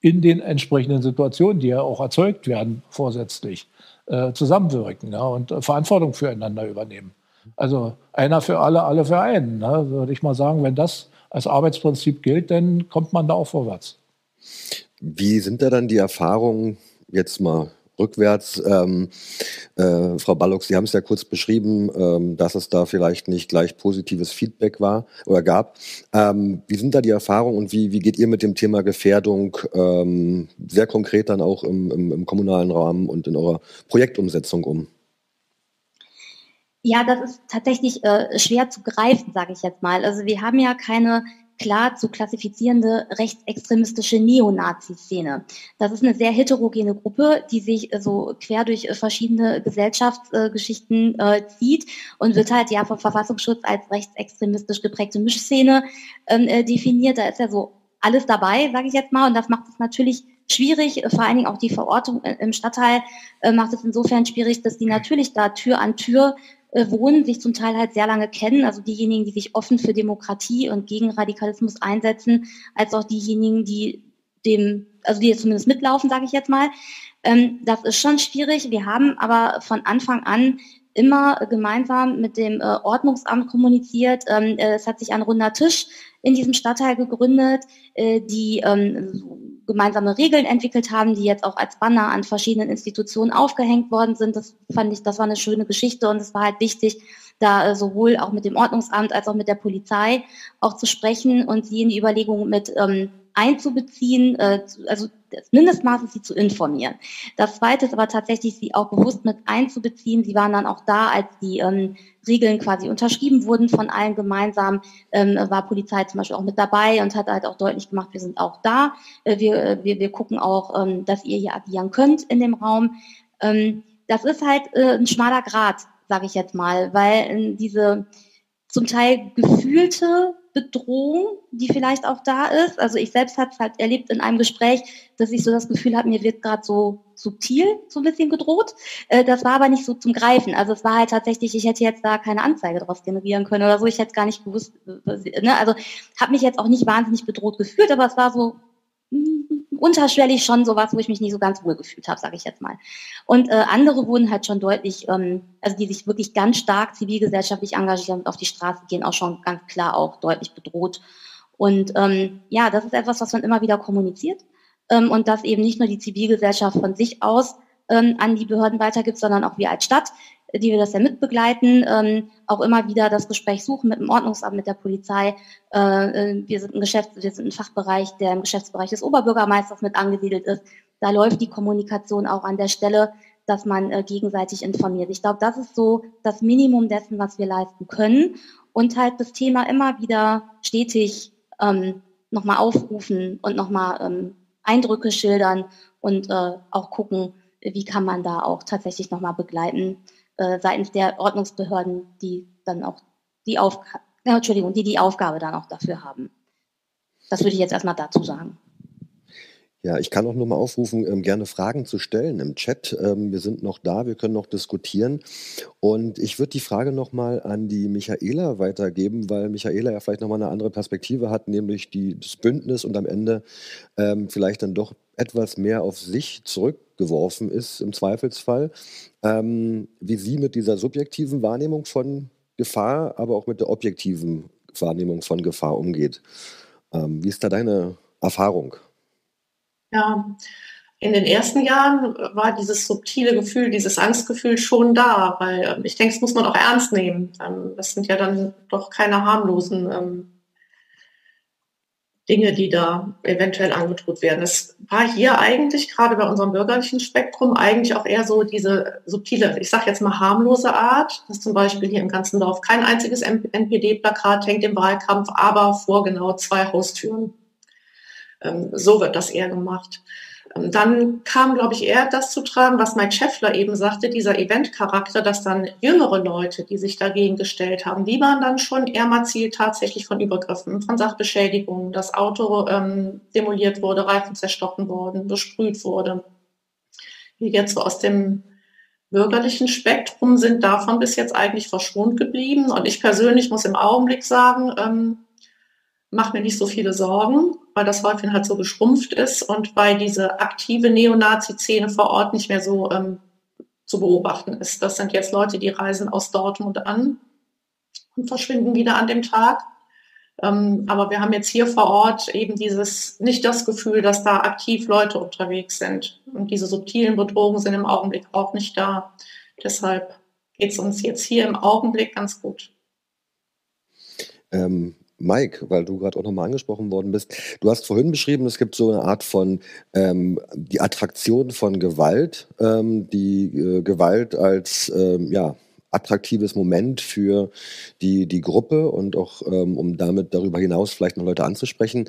in den entsprechenden Situationen, die ja auch erzeugt werden, vorsätzlich zusammenwirken ja, und Verantwortung füreinander übernehmen. Also einer für alle, alle für einen. Ne, würde ich mal sagen, wenn das als Arbeitsprinzip gilt, dann kommt man da auch vorwärts. Wie sind da dann die Erfahrungen jetzt mal rückwärts. Ähm, äh, Frau Ballock, Sie haben es ja kurz beschrieben, ähm, dass es da vielleicht nicht gleich positives Feedback war oder gab. Ähm, wie sind da die Erfahrungen und wie, wie geht ihr mit dem Thema Gefährdung ähm, sehr konkret dann auch im, im, im kommunalen Rahmen und in eurer Projektumsetzung um? Ja, das ist tatsächlich äh, schwer zu greifen, sage ich jetzt mal. Also wir haben ja keine klar zu klassifizierende rechtsextremistische Neonazi-Szene. Das ist eine sehr heterogene Gruppe, die sich äh, so quer durch äh, verschiedene Gesellschaftsgeschichten äh, zieht und wird halt ja vom Verfassungsschutz als rechtsextremistisch geprägte Mischszene ähm, äh, definiert. Da ist ja so alles dabei, sage ich jetzt mal, und das macht es natürlich schwierig, vor allen Dingen auch die Verortung im Stadtteil äh, macht es insofern schwierig, dass die natürlich da Tür an Tür äh, wohnen, sich zum Teil halt sehr lange kennen, also diejenigen, die sich offen für Demokratie und gegen Radikalismus einsetzen, als auch diejenigen, die dem, also die jetzt zumindest mitlaufen, sage ich jetzt mal. Ähm, das ist schon schwierig. Wir haben aber von Anfang an immer gemeinsam mit dem äh, Ordnungsamt kommuniziert. Ähm, äh, es hat sich ein runder Tisch in diesem Stadtteil gegründet, äh, die ähm, gemeinsame Regeln entwickelt haben, die jetzt auch als Banner an verschiedenen Institutionen aufgehängt worden sind. Das fand ich, das war eine schöne Geschichte und es war halt wichtig, da äh, sowohl auch mit dem Ordnungsamt als auch mit der Polizei auch zu sprechen und sie in die Überlegungen mit ähm, einzubeziehen, äh, also das Mindestmaß ist, sie zu informieren. Das Zweite ist aber tatsächlich, sie auch bewusst mit einzubeziehen. Sie waren dann auch da, als die ähm, Regeln quasi unterschrieben wurden von allen gemeinsam, ähm, war Polizei zum Beispiel auch mit dabei und hat halt auch deutlich gemacht, wir sind auch da. Äh, wir, äh, wir, wir gucken auch, ähm, dass ihr hier agieren könnt in dem Raum. Ähm, das ist halt äh, ein schmaler Grad, sage ich jetzt mal, weil äh, diese zum Teil gefühlte Bedrohung, die vielleicht auch da ist. Also ich selbst habe es halt erlebt in einem Gespräch, dass ich so das Gefühl habe, mir wird gerade so subtil so ein bisschen gedroht. Äh, das war aber nicht so zum Greifen. Also es war halt tatsächlich, ich hätte jetzt da keine Anzeige draus generieren können oder so. Ich hätte gar nicht gewusst. Ne? Also habe mich jetzt auch nicht wahnsinnig bedroht gefühlt, aber es war so, unterschwellig schon sowas, wo ich mich nicht so ganz wohl gefühlt habe, sage ich jetzt mal. Und äh, andere wurden halt schon deutlich, ähm, also die sich wirklich ganz stark zivilgesellschaftlich engagieren und auf die Straße gehen, auch schon ganz klar auch deutlich bedroht. Und ähm, ja, das ist etwas, was man immer wieder kommuniziert ähm, und das eben nicht nur die Zivilgesellschaft von sich aus ähm, an die Behörden weitergibt, sondern auch wir als Stadt die wir das ja mitbegleiten, ähm, auch immer wieder das Gespräch suchen mit dem Ordnungsamt, mit der Polizei. Äh, äh, wir sind ein Geschäft, wir sind ein Fachbereich, der im Geschäftsbereich des Oberbürgermeisters mit angesiedelt ist. Da läuft die Kommunikation auch an der Stelle, dass man äh, gegenseitig informiert. Ich glaube, das ist so das Minimum dessen, was wir leisten können. Und halt das Thema immer wieder stetig ähm, nochmal aufrufen und nochmal ähm, Eindrücke schildern und äh, auch gucken, wie kann man da auch tatsächlich nochmal begleiten äh, seitens der Ordnungsbehörden, die dann auch die Aufgabe, Entschuldigung, die die Aufgabe dann auch dafür haben. Das würde ich jetzt erstmal dazu sagen. Ja, ich kann auch nur mal aufrufen, ähm, gerne Fragen zu stellen im Chat. Ähm, wir sind noch da, wir können noch diskutieren. Und ich würde die Frage nochmal an die Michaela weitergeben, weil Michaela ja vielleicht nochmal eine andere Perspektive hat, nämlich die, das Bündnis und am Ende ähm, vielleicht dann doch etwas mehr auf sich zurückgeworfen ist im Zweifelsfall. Ähm, wie sie mit dieser subjektiven Wahrnehmung von Gefahr, aber auch mit der objektiven Wahrnehmung von Gefahr umgeht. Ähm, wie ist da deine Erfahrung? Ja, in den ersten Jahren war dieses subtile Gefühl, dieses Angstgefühl schon da, weil ähm, ich denke, das muss man auch ernst nehmen. Ähm, das sind ja dann doch keine harmlosen ähm, Dinge, die da eventuell angedroht werden. Es war hier eigentlich gerade bei unserem bürgerlichen Spektrum eigentlich auch eher so diese subtile, ich sage jetzt mal harmlose Art, dass zum Beispiel hier im ganzen Dorf kein einziges NPD-Plakat hängt im Wahlkampf, aber vor genau zwei Haustüren. Ähm, so wird das eher gemacht. Ähm, dann kam, glaube ich, eher das zu tragen, was Mike Scheffler eben sagte, dieser Eventcharakter, dass dann jüngere Leute, die sich dagegen gestellt haben, die waren dann schon eher mal Ziel tatsächlich von Übergriffen, von Sachbeschädigungen, das Auto ähm, demoliert wurde, Reifen zerstochen wurden, besprüht wurde. Wir jetzt so aus dem bürgerlichen Spektrum sind davon bis jetzt eigentlich verschont geblieben. Und ich persönlich muss im Augenblick sagen, ähm, mache mir nicht so viele Sorgen, weil das häufig halt so geschrumpft ist und weil diese aktive Neonazi-Szene vor Ort nicht mehr so ähm, zu beobachten ist. Das sind jetzt Leute, die reisen aus Dortmund an und verschwinden wieder an dem Tag. Ähm, aber wir haben jetzt hier vor Ort eben dieses, nicht das Gefühl, dass da aktiv Leute unterwegs sind. Und diese subtilen Bedrohungen sind im Augenblick auch nicht da. Deshalb geht es uns jetzt hier im Augenblick ganz gut. Ähm, Mike, weil du gerade auch nochmal angesprochen worden bist, du hast vorhin beschrieben, es gibt so eine Art von ähm, die Attraktion von Gewalt, ähm, die äh, Gewalt als ähm, ja, attraktives Moment für die, die Gruppe und auch ähm, um damit darüber hinaus vielleicht noch Leute anzusprechen.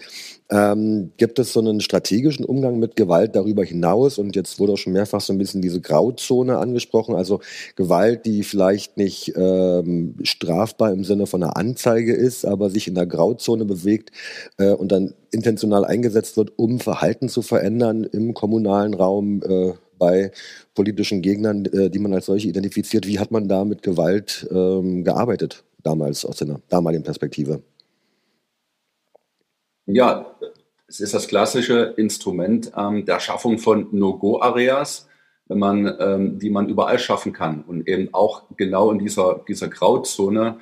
Ähm, gibt es so einen strategischen Umgang mit Gewalt darüber hinaus? Und jetzt wurde auch schon mehrfach so ein bisschen diese Grauzone angesprochen, also Gewalt, die vielleicht nicht ähm, strafbar im Sinne von einer Anzeige ist, aber sich in der Grauzone bewegt äh, und dann intentional eingesetzt wird, um Verhalten zu verändern im kommunalen Raum. Äh, bei politischen Gegnern, äh, die man als solche identifiziert. Wie hat man da mit Gewalt ähm, gearbeitet, damals aus seiner damaligen Perspektive? Ja, es ist das klassische Instrument ähm, der Schaffung von No-Go-Areas, man, ähm, die man überall schaffen kann und eben auch genau in dieser, dieser Grauzone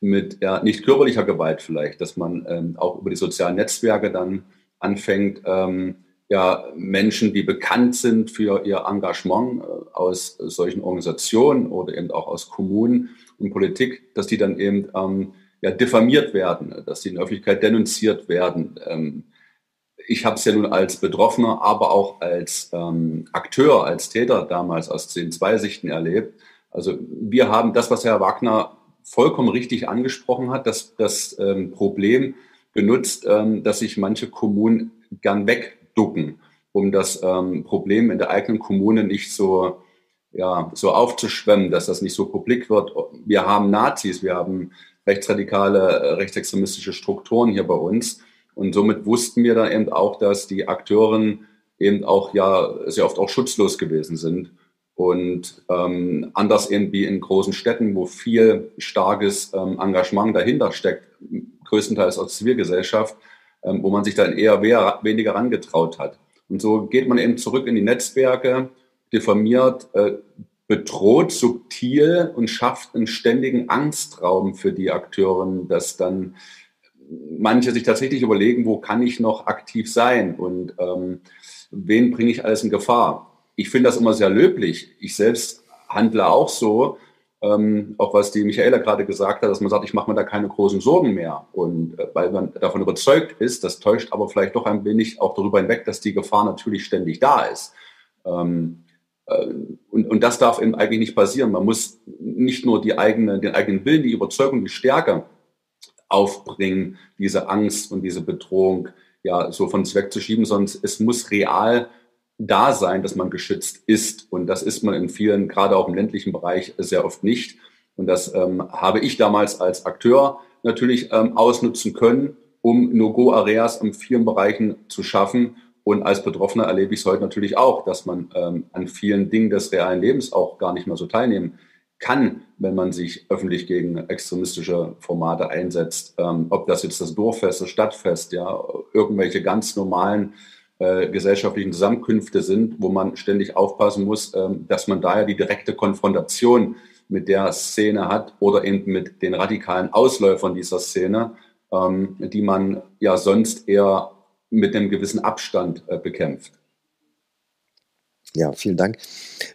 mit ja, nicht körperlicher Gewalt vielleicht, dass man ähm, auch über die sozialen Netzwerke dann anfängt, ähm, ja Menschen, die bekannt sind für ihr Engagement äh, aus solchen Organisationen oder eben auch aus Kommunen und Politik, dass die dann eben ähm, ja, diffamiert werden, dass sie in der Öffentlichkeit denunziert werden. Ähm, ich habe es ja nun als Betroffener, aber auch als ähm, Akteur, als Täter damals aus den zwei Sichten erlebt. Also wir haben das, was Herr Wagner vollkommen richtig angesprochen hat, dass das ähm, Problem benutzt, ähm, dass sich manche Kommunen gern weg ducken, um das ähm, Problem in der eigenen Kommune nicht so, ja, so aufzuschwemmen, dass das nicht so publik wird. Wir haben Nazis, wir haben rechtsradikale, äh, rechtsextremistische Strukturen hier bei uns. Und somit wussten wir dann eben auch, dass die Akteuren eben auch ja sehr oft auch schutzlos gewesen sind. Und ähm, anders eben wie in großen Städten, wo viel starkes ähm, Engagement dahinter steckt, größtenteils aus Zivilgesellschaft, ähm, wo man sich dann eher weniger rangetraut hat. Und so geht man eben zurück in die Netzwerke, diffamiert, äh, bedroht subtil und schafft einen ständigen Angstraum für die Akteuren, dass dann manche sich tatsächlich überlegen, wo kann ich noch aktiv sein und ähm, wen bringe ich alles in Gefahr. Ich finde das immer sehr löblich. Ich selbst handle auch so, ähm, auch was die Michaela gerade gesagt hat, dass man sagt, ich mache mir da keine großen Sorgen mehr. Und äh, weil man davon überzeugt ist, das täuscht aber vielleicht doch ein wenig auch darüber hinweg, dass die Gefahr natürlich ständig da ist. Ähm, äh, und, und das darf eben eigentlich nicht passieren. Man muss nicht nur die eigene, den eigenen Willen, die Überzeugung, die Stärke aufbringen, diese Angst und diese Bedrohung ja so von uns wegzuschieben, sondern es muss real da sein, dass man geschützt ist. Und das ist man in vielen, gerade auch im ländlichen Bereich, sehr oft nicht. Und das ähm, habe ich damals als Akteur natürlich ähm, ausnutzen können, um No-Go-Areas in vielen Bereichen zu schaffen. Und als Betroffener erlebe ich es heute natürlich auch, dass man ähm, an vielen Dingen des realen Lebens auch gar nicht mehr so teilnehmen kann, wenn man sich öffentlich gegen extremistische Formate einsetzt. Ähm, ob das jetzt das Dorffest, das Stadtfest, ja, irgendwelche ganz normalen äh, gesellschaftlichen Zusammenkünfte sind, wo man ständig aufpassen muss, ähm, dass man daher die direkte Konfrontation mit der Szene hat oder eben mit den radikalen Ausläufern dieser Szene, ähm, die man ja sonst eher mit einem gewissen Abstand äh, bekämpft. Ja, vielen Dank.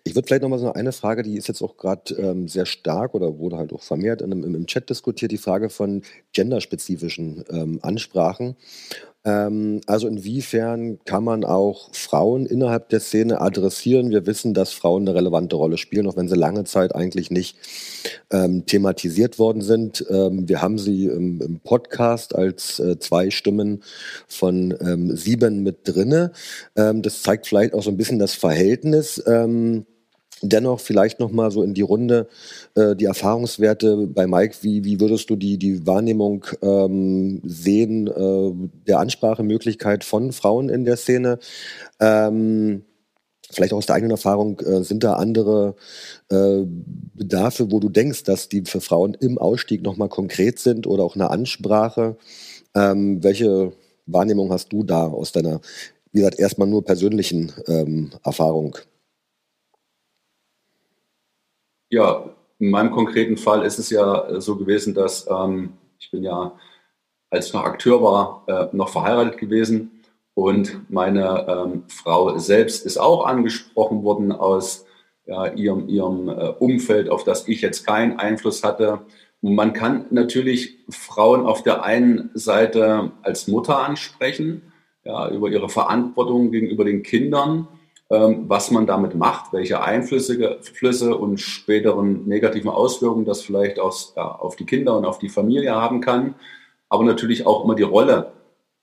Ich würde vielleicht noch mal so eine Frage, die ist jetzt auch gerade ähm, sehr stark oder wurde halt auch vermehrt in, im, im Chat diskutiert, die Frage von genderspezifischen ähm, Ansprachen. Ähm, also inwiefern kann man auch Frauen innerhalb der Szene adressieren? Wir wissen, dass Frauen eine relevante Rolle spielen, auch wenn sie lange Zeit eigentlich nicht ähm, thematisiert worden sind. Ähm, wir haben sie im, im Podcast als äh, zwei Stimmen von ähm, sieben mit drinne. Ähm, das zeigt vielleicht auch so ein bisschen das Verhältnis. Dennoch vielleicht noch mal so in die Runde äh, die Erfahrungswerte bei Mike. Wie, wie würdest du die, die Wahrnehmung ähm, sehen äh, der Ansprachemöglichkeit von Frauen in der Szene? Ähm, vielleicht auch aus der eigenen Erfahrung, äh, sind da andere äh, Bedarfe, wo du denkst, dass die für Frauen im Ausstieg noch mal konkret sind oder auch eine Ansprache? Ähm, welche Wahrnehmung hast du da aus deiner, wie gesagt, erstmal nur persönlichen ähm, Erfahrung? Ja, in meinem konkreten Fall ist es ja äh, so gewesen, dass ähm, ich bin ja, als ich noch Akteur war, äh, noch verheiratet gewesen und meine ähm, Frau selbst ist auch angesprochen worden aus ja, ihrem, ihrem äh, Umfeld, auf das ich jetzt keinen Einfluss hatte. Man kann natürlich Frauen auf der einen Seite als Mutter ansprechen, ja, über ihre Verantwortung gegenüber den Kindern was man damit macht, welche Einflüsse Flüsse und späteren negativen Auswirkungen das vielleicht aus, ja, auf die Kinder und auf die Familie haben kann. Aber natürlich auch immer die Rolle,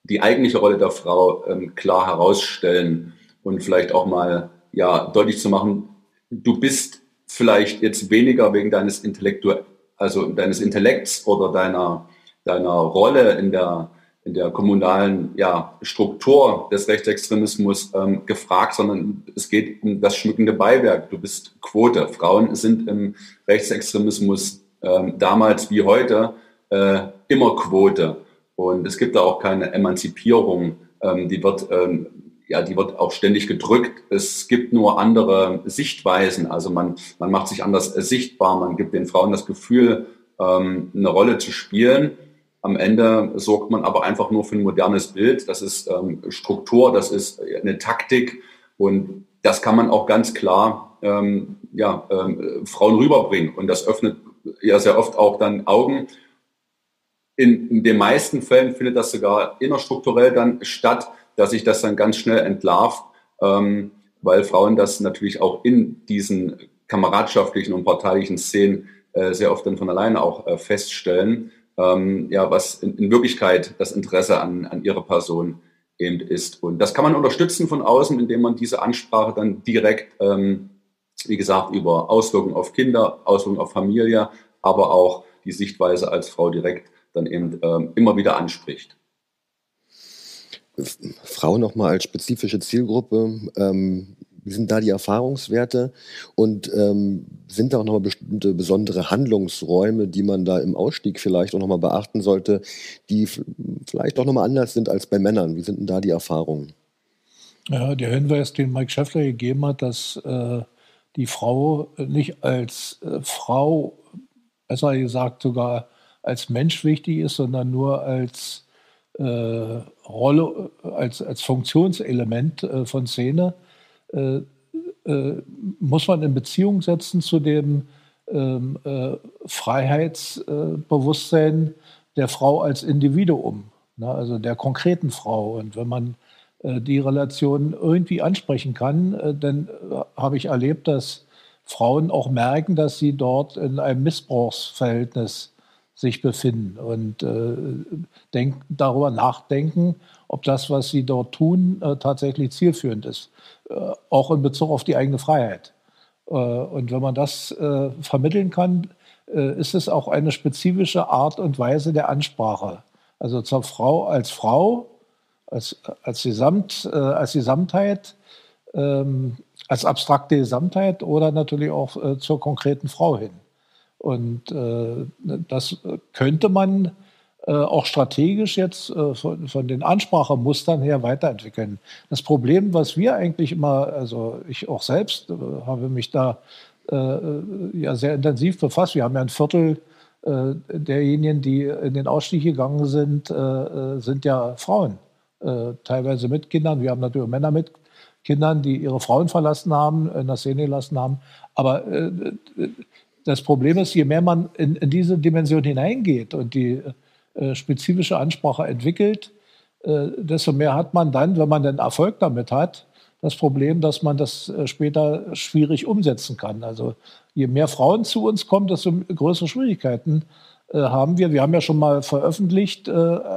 die eigentliche Rolle der Frau ähm, klar herausstellen und vielleicht auch mal ja, deutlich zu machen, du bist vielleicht jetzt weniger wegen deines Intellektu also deines Intellekts oder deiner, deiner Rolle in der, in der kommunalen ja, Struktur des Rechtsextremismus ähm, gefragt, sondern es geht um das schmückende Beiwerk. Du bist Quote. Frauen sind im Rechtsextremismus ähm, damals wie heute äh, immer Quote. Und es gibt da auch keine Emanzipierung. Ähm, die wird ähm, ja, die wird auch ständig gedrückt. Es gibt nur andere Sichtweisen. Also man, man macht sich anders sichtbar. Man gibt den Frauen das Gefühl, ähm, eine Rolle zu spielen. Am Ende sorgt man aber einfach nur für ein modernes Bild. Das ist ähm, Struktur, das ist eine Taktik und das kann man auch ganz klar ähm, ja, ähm, Frauen rüberbringen. Und das öffnet ja sehr oft auch dann Augen. In, in den meisten Fällen findet das sogar innerstrukturell dann statt dass sich das dann ganz schnell entlarvt, ähm, weil Frauen das natürlich auch in diesen kameradschaftlichen und parteilichen Szenen äh, sehr oft dann von alleine auch äh, feststellen, ähm, ja, was in, in, Wirklichkeit das Interesse an, an ihrer Person eben ist. Und das kann man unterstützen von außen, indem man diese Ansprache dann direkt, ähm, wie gesagt, über Auswirkungen auf Kinder, Auswirkungen auf Familie, aber auch die Sichtweise als Frau direkt dann eben ähm, immer wieder anspricht. Frauen nochmal als spezifische Zielgruppe. Ähm, wie sind da die Erfahrungswerte und ähm, sind da auch nochmal bestimmte besondere Handlungsräume, die man da im Ausstieg vielleicht auch nochmal beachten sollte, die vielleicht auch nochmal anders sind als bei Männern? Wie sind denn da die Erfahrungen? Ja, der Hinweis, den Mike Schäffler gegeben hat, dass äh, die Frau nicht als äh, Frau, besser gesagt sogar als Mensch wichtig ist, sondern nur als äh, Rolle, als, als Funktionselement äh, von Szene, äh, äh, muss man in Beziehung setzen zu dem ähm, äh, Freiheitsbewusstsein der Frau als Individuum, ne, also der konkreten Frau. Und wenn man die Relation irgendwie ansprechen kann, dann habe ich erlebt, dass Frauen auch merken, dass sie dort in einem Missbrauchsverhältnis sich befinden und äh, denk, darüber nachdenken, ob das, was sie dort tun, äh, tatsächlich zielführend ist, äh, auch in Bezug auf die eigene Freiheit. Äh, und wenn man das äh, vermitteln kann, äh, ist es auch eine spezifische Art und Weise der Ansprache. Also zur Frau als Frau, als, als, Gesamt, als Gesamtheit, ähm, als abstrakte Gesamtheit oder natürlich auch zur konkreten Frau hin. Und äh, das könnte man äh, auch strategisch jetzt äh, von, von, den Ansprachemustern her weiterentwickeln. Das Problem, was wir eigentlich immer, also ich auch selbst äh, habe mich da äh, ja sehr intensiv befasst. Wir haben ja ein Viertel äh, derjenigen, die in den Ausstieg gegangen sind, sind ja Frauen, teilweise mit Kindern. Wir haben natürlich Männer mit Kindern, die ihre Frauen verlassen haben, in der Szene gelassen haben. Aber das Problem ist, je mehr man in, in diese Dimension hineingeht und die äh, spezifische Ansprache entwickelt, äh, desto mehr hat man dann, wenn man den Erfolg damit hat, das Problem, dass man das äh, später schwierig umsetzen kann. Also je mehr Frauen zu uns kommen, desto größere Schwierigkeiten äh, haben wir. Wir haben ja schon mal veröffentlicht, äh,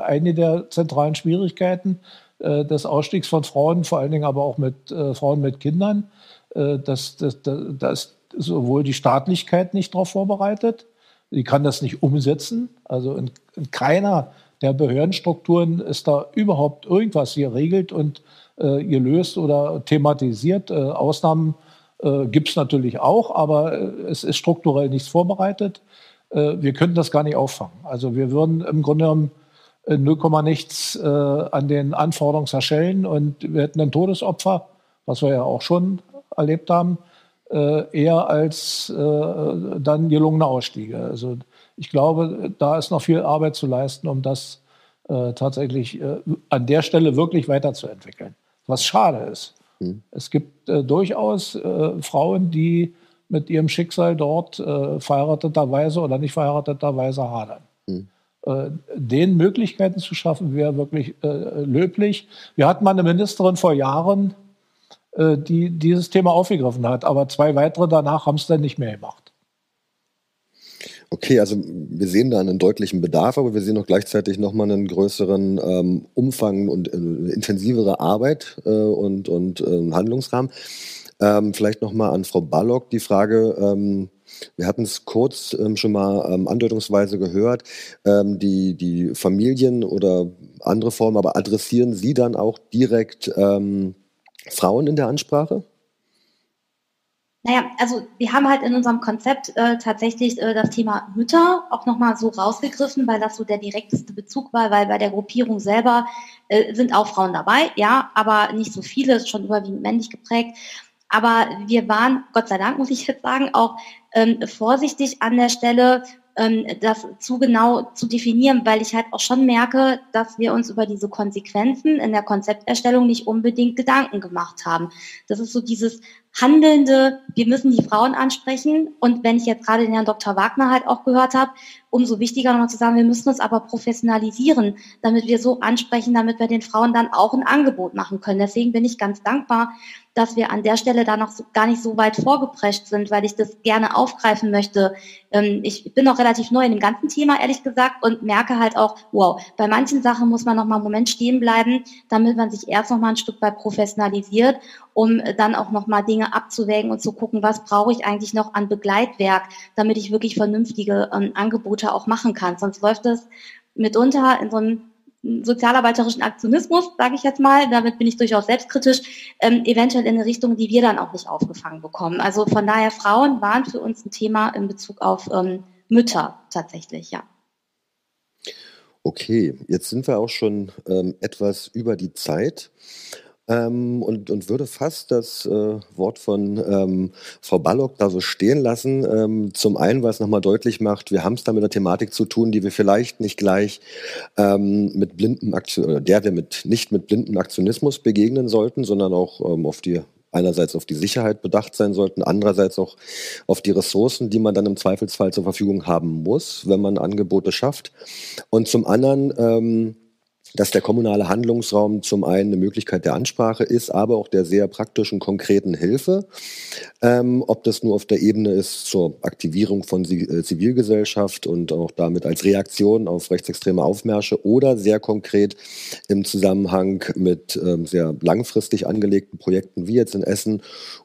eine der zentralen Schwierigkeiten äh, des Ausstiegs von Frauen, vor allen Dingen aber auch mit Frauen mit Kindern, dass, dass, dass sowohl die Staatlichkeit nicht darauf vorbereitet, die kann das nicht umsetzen. Also in, in, keiner der Behördenstrukturen ist da überhaupt irgendwas geregelt und äh, gelöst oder thematisiert. Äh, Ausnahmen äh, gibt es natürlich auch, aber äh, es ist strukturell nichts vorbereitet. Äh, wir könnten das gar nicht auffangen. Also wir würden im Grunde genommen 0, nichts äh, an den Anforderungen zerschellen und wir hätten ein Todesopfer, was wir ja auch schon erlebt haben eher als äh, dann gelungene Ausstiege. Also ich glaube, da ist noch viel Arbeit zu leisten, um das äh, tatsächlich äh, an der Stelle wirklich weiterzuentwickeln. Was schade ist. Mhm. Es gibt äh, durchaus äh, Frauen, die mit ihrem Schicksal dort verheirateterweise oder nicht verheirateterweise hadern. Mhm. Den Möglichkeiten zu schaffen, wäre wirklich löblich. Wir hatten mal eine Ministerin vor Jahren, äh, die dieses Thema aufgegriffen hat. Aber zwei weitere danach haben es dann nicht mehr gemacht. Okay, also wir sehen da einen deutlichen Bedarf, aber wir sehen auch gleichzeitig nochmal einen größeren ähm, Umfang und äh, intensivere Arbeit äh, und, und äh, Handlungsrahmen. Ähm, vielleicht nochmal an Frau Ballock die Frage, ähm, wir hatten es kurz ähm, schon mal ähm, andeutungsweise gehört, ähm, die, die Familien oder andere Formen, aber adressieren Sie dann auch direkt ähm, Frauen in der Ansprache? Naja, also wir haben halt in unserem Konzept äh, tatsächlich äh, das Thema Mütter auch nochmal so rausgegriffen, weil das so der direkteste Bezug war, weil bei der Gruppierung selber äh, sind auch Frauen dabei, ja, aber nicht so viele, schon überwiegend männlich geprägt. Aber wir waren, Gott sei Dank muss ich jetzt sagen, auch ähm, vorsichtig an der Stelle, ähm, das zu genau zu definieren, weil ich halt auch schon merke, dass wir uns über diese Konsequenzen in der Konzepterstellung nicht unbedingt Gedanken gemacht haben. Das ist so dieses Handelnde, wir müssen die Frauen ansprechen. Und wenn ich jetzt gerade den Herrn Dr. Wagner halt auch gehört habe, umso wichtiger nochmal zu sagen, wir müssen uns aber professionalisieren, damit wir so ansprechen, damit wir den Frauen dann auch ein Angebot machen können. Deswegen bin ich ganz dankbar, dass wir an der Stelle da noch so, gar nicht so weit vorgeprescht sind, weil ich das gerne aufgreifen möchte. Ähm, ich bin noch relativ neu in dem ganzen Thema, ehrlich gesagt, und merke halt auch, wow, bei manchen Sachen muss man noch mal einen Moment stehen bleiben, damit man sich erst noch mal ein Stück weit professionalisiert, um dann auch noch mal Dinge abzuwägen und zu gucken, was brauche ich eigentlich noch an Begleitwerk, damit ich wirklich vernünftige ähm, Angebote auch machen kann. Sonst läuft es mitunter in so einem sozialarbeiterischen Aktionismus, sage ich jetzt mal, damit bin ich durchaus selbstkritisch, ähm, eventuell in eine Richtung, die wir dann auch nicht aufgefangen bekommen. Also von daher, Frauen waren für uns ein Thema in Bezug auf ähm, Mütter tatsächlich, ja. Okay, jetzt sind wir auch schon ähm, etwas über die Zeit. Ähm, und, und würde fast das äh, Wort von ähm, Frau Ballock da so stehen lassen. Ähm, zum einen, weil es nochmal deutlich macht, wir haben es da mit einer Thematik zu tun, die wir vielleicht nicht gleich ähm, mit blindem Aktion, oder der wir mit, nicht mit blindem Aktionismus begegnen sollten, sondern auch ähm, auf die einerseits auf die Sicherheit bedacht sein sollten, andererseits auch auf die Ressourcen, die man dann im Zweifelsfall zur Verfügung haben muss, wenn man Angebote schafft. Und zum anderen ähm, dass der kommunale Handlungsraum zum einen eine Möglichkeit der Ansprache ist, aber auch der sehr praktischen, konkreten Hilfe. Ähm, ob das nur auf der Ebene ist zur Aktivierung von äh, Zivilgesellschaft und auch damit als Reaktion auf rechtsextreme Aufmärsche oder sehr konkret im Zusammenhang mit ähm, sehr langfristig angelegten Projekten wie jetzt in Essen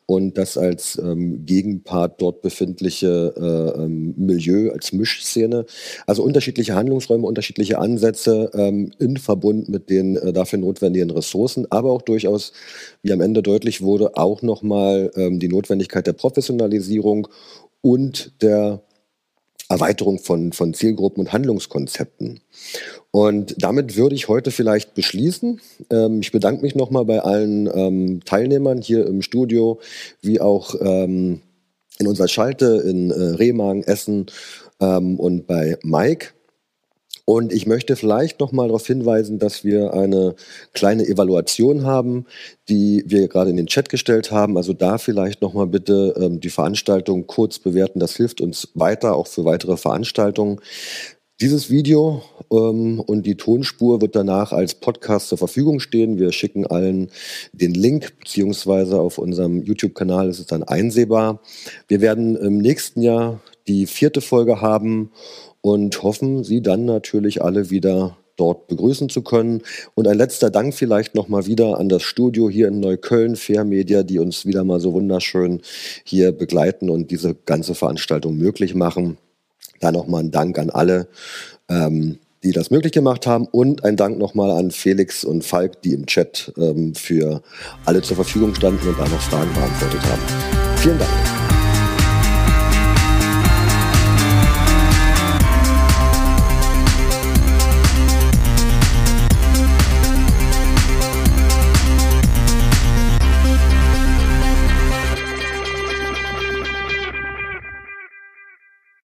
und das als ähm, Gegenpart dort befindliche äh, ähm, Milieu, als Mischszene. Also unterschiedliche Handlungsräume, unterschiedliche Ansätze ähm, in Verbund mit den äh, dafür notwendigen Ressourcen, aber auch durchaus, wie am Ende deutlich wurde, auch nochmal ähm, die Notwendigkeit der Professionalisierung und der Erweiterung von, von Zielgruppen und Handlungskonzepten. Und damit würde ich heute vielleicht beschließen. Ähm, ich bedanke mich nochmal bei allen ähm, Teilnehmern hier im Studio, wie auch ähm, in unserer Schalte in äh, Remagen, Essen ähm, und bei Mike. Und ich möchte vielleicht noch mal darauf hinweisen, dass wir eine kleine Evaluation haben, die wir gerade in den Chat gestellt haben. Also da vielleicht noch mal bitte ähm, die Veranstaltung kurz bewerten. Das hilft uns weiter, auch für weitere Veranstaltungen. Dieses Video ähm, und die Tonspur wird danach als Podcast zur Verfügung stehen. Wir schicken allen den Link, beziehungsweise auf unserem YouTube-Kanal ist es dann einsehbar. Wir werden im nächsten Jahr die vierte Folge haben und hoffen, Sie dann natürlich alle wieder dort begrüßen zu können. Und ein letzter Dank vielleicht nochmal wieder an das Studio hier in Neukölln, Fair Media, die uns wieder mal so wunderschön hier begleiten und diese ganze Veranstaltung möglich machen. Da nochmal ein Dank an alle, ähm, die das möglich gemacht haben und ein Dank nochmal an Felix und Falk, die im Chat ähm, für alle zur Verfügung standen und da noch Fragen beantwortet haben. Vielen Dank.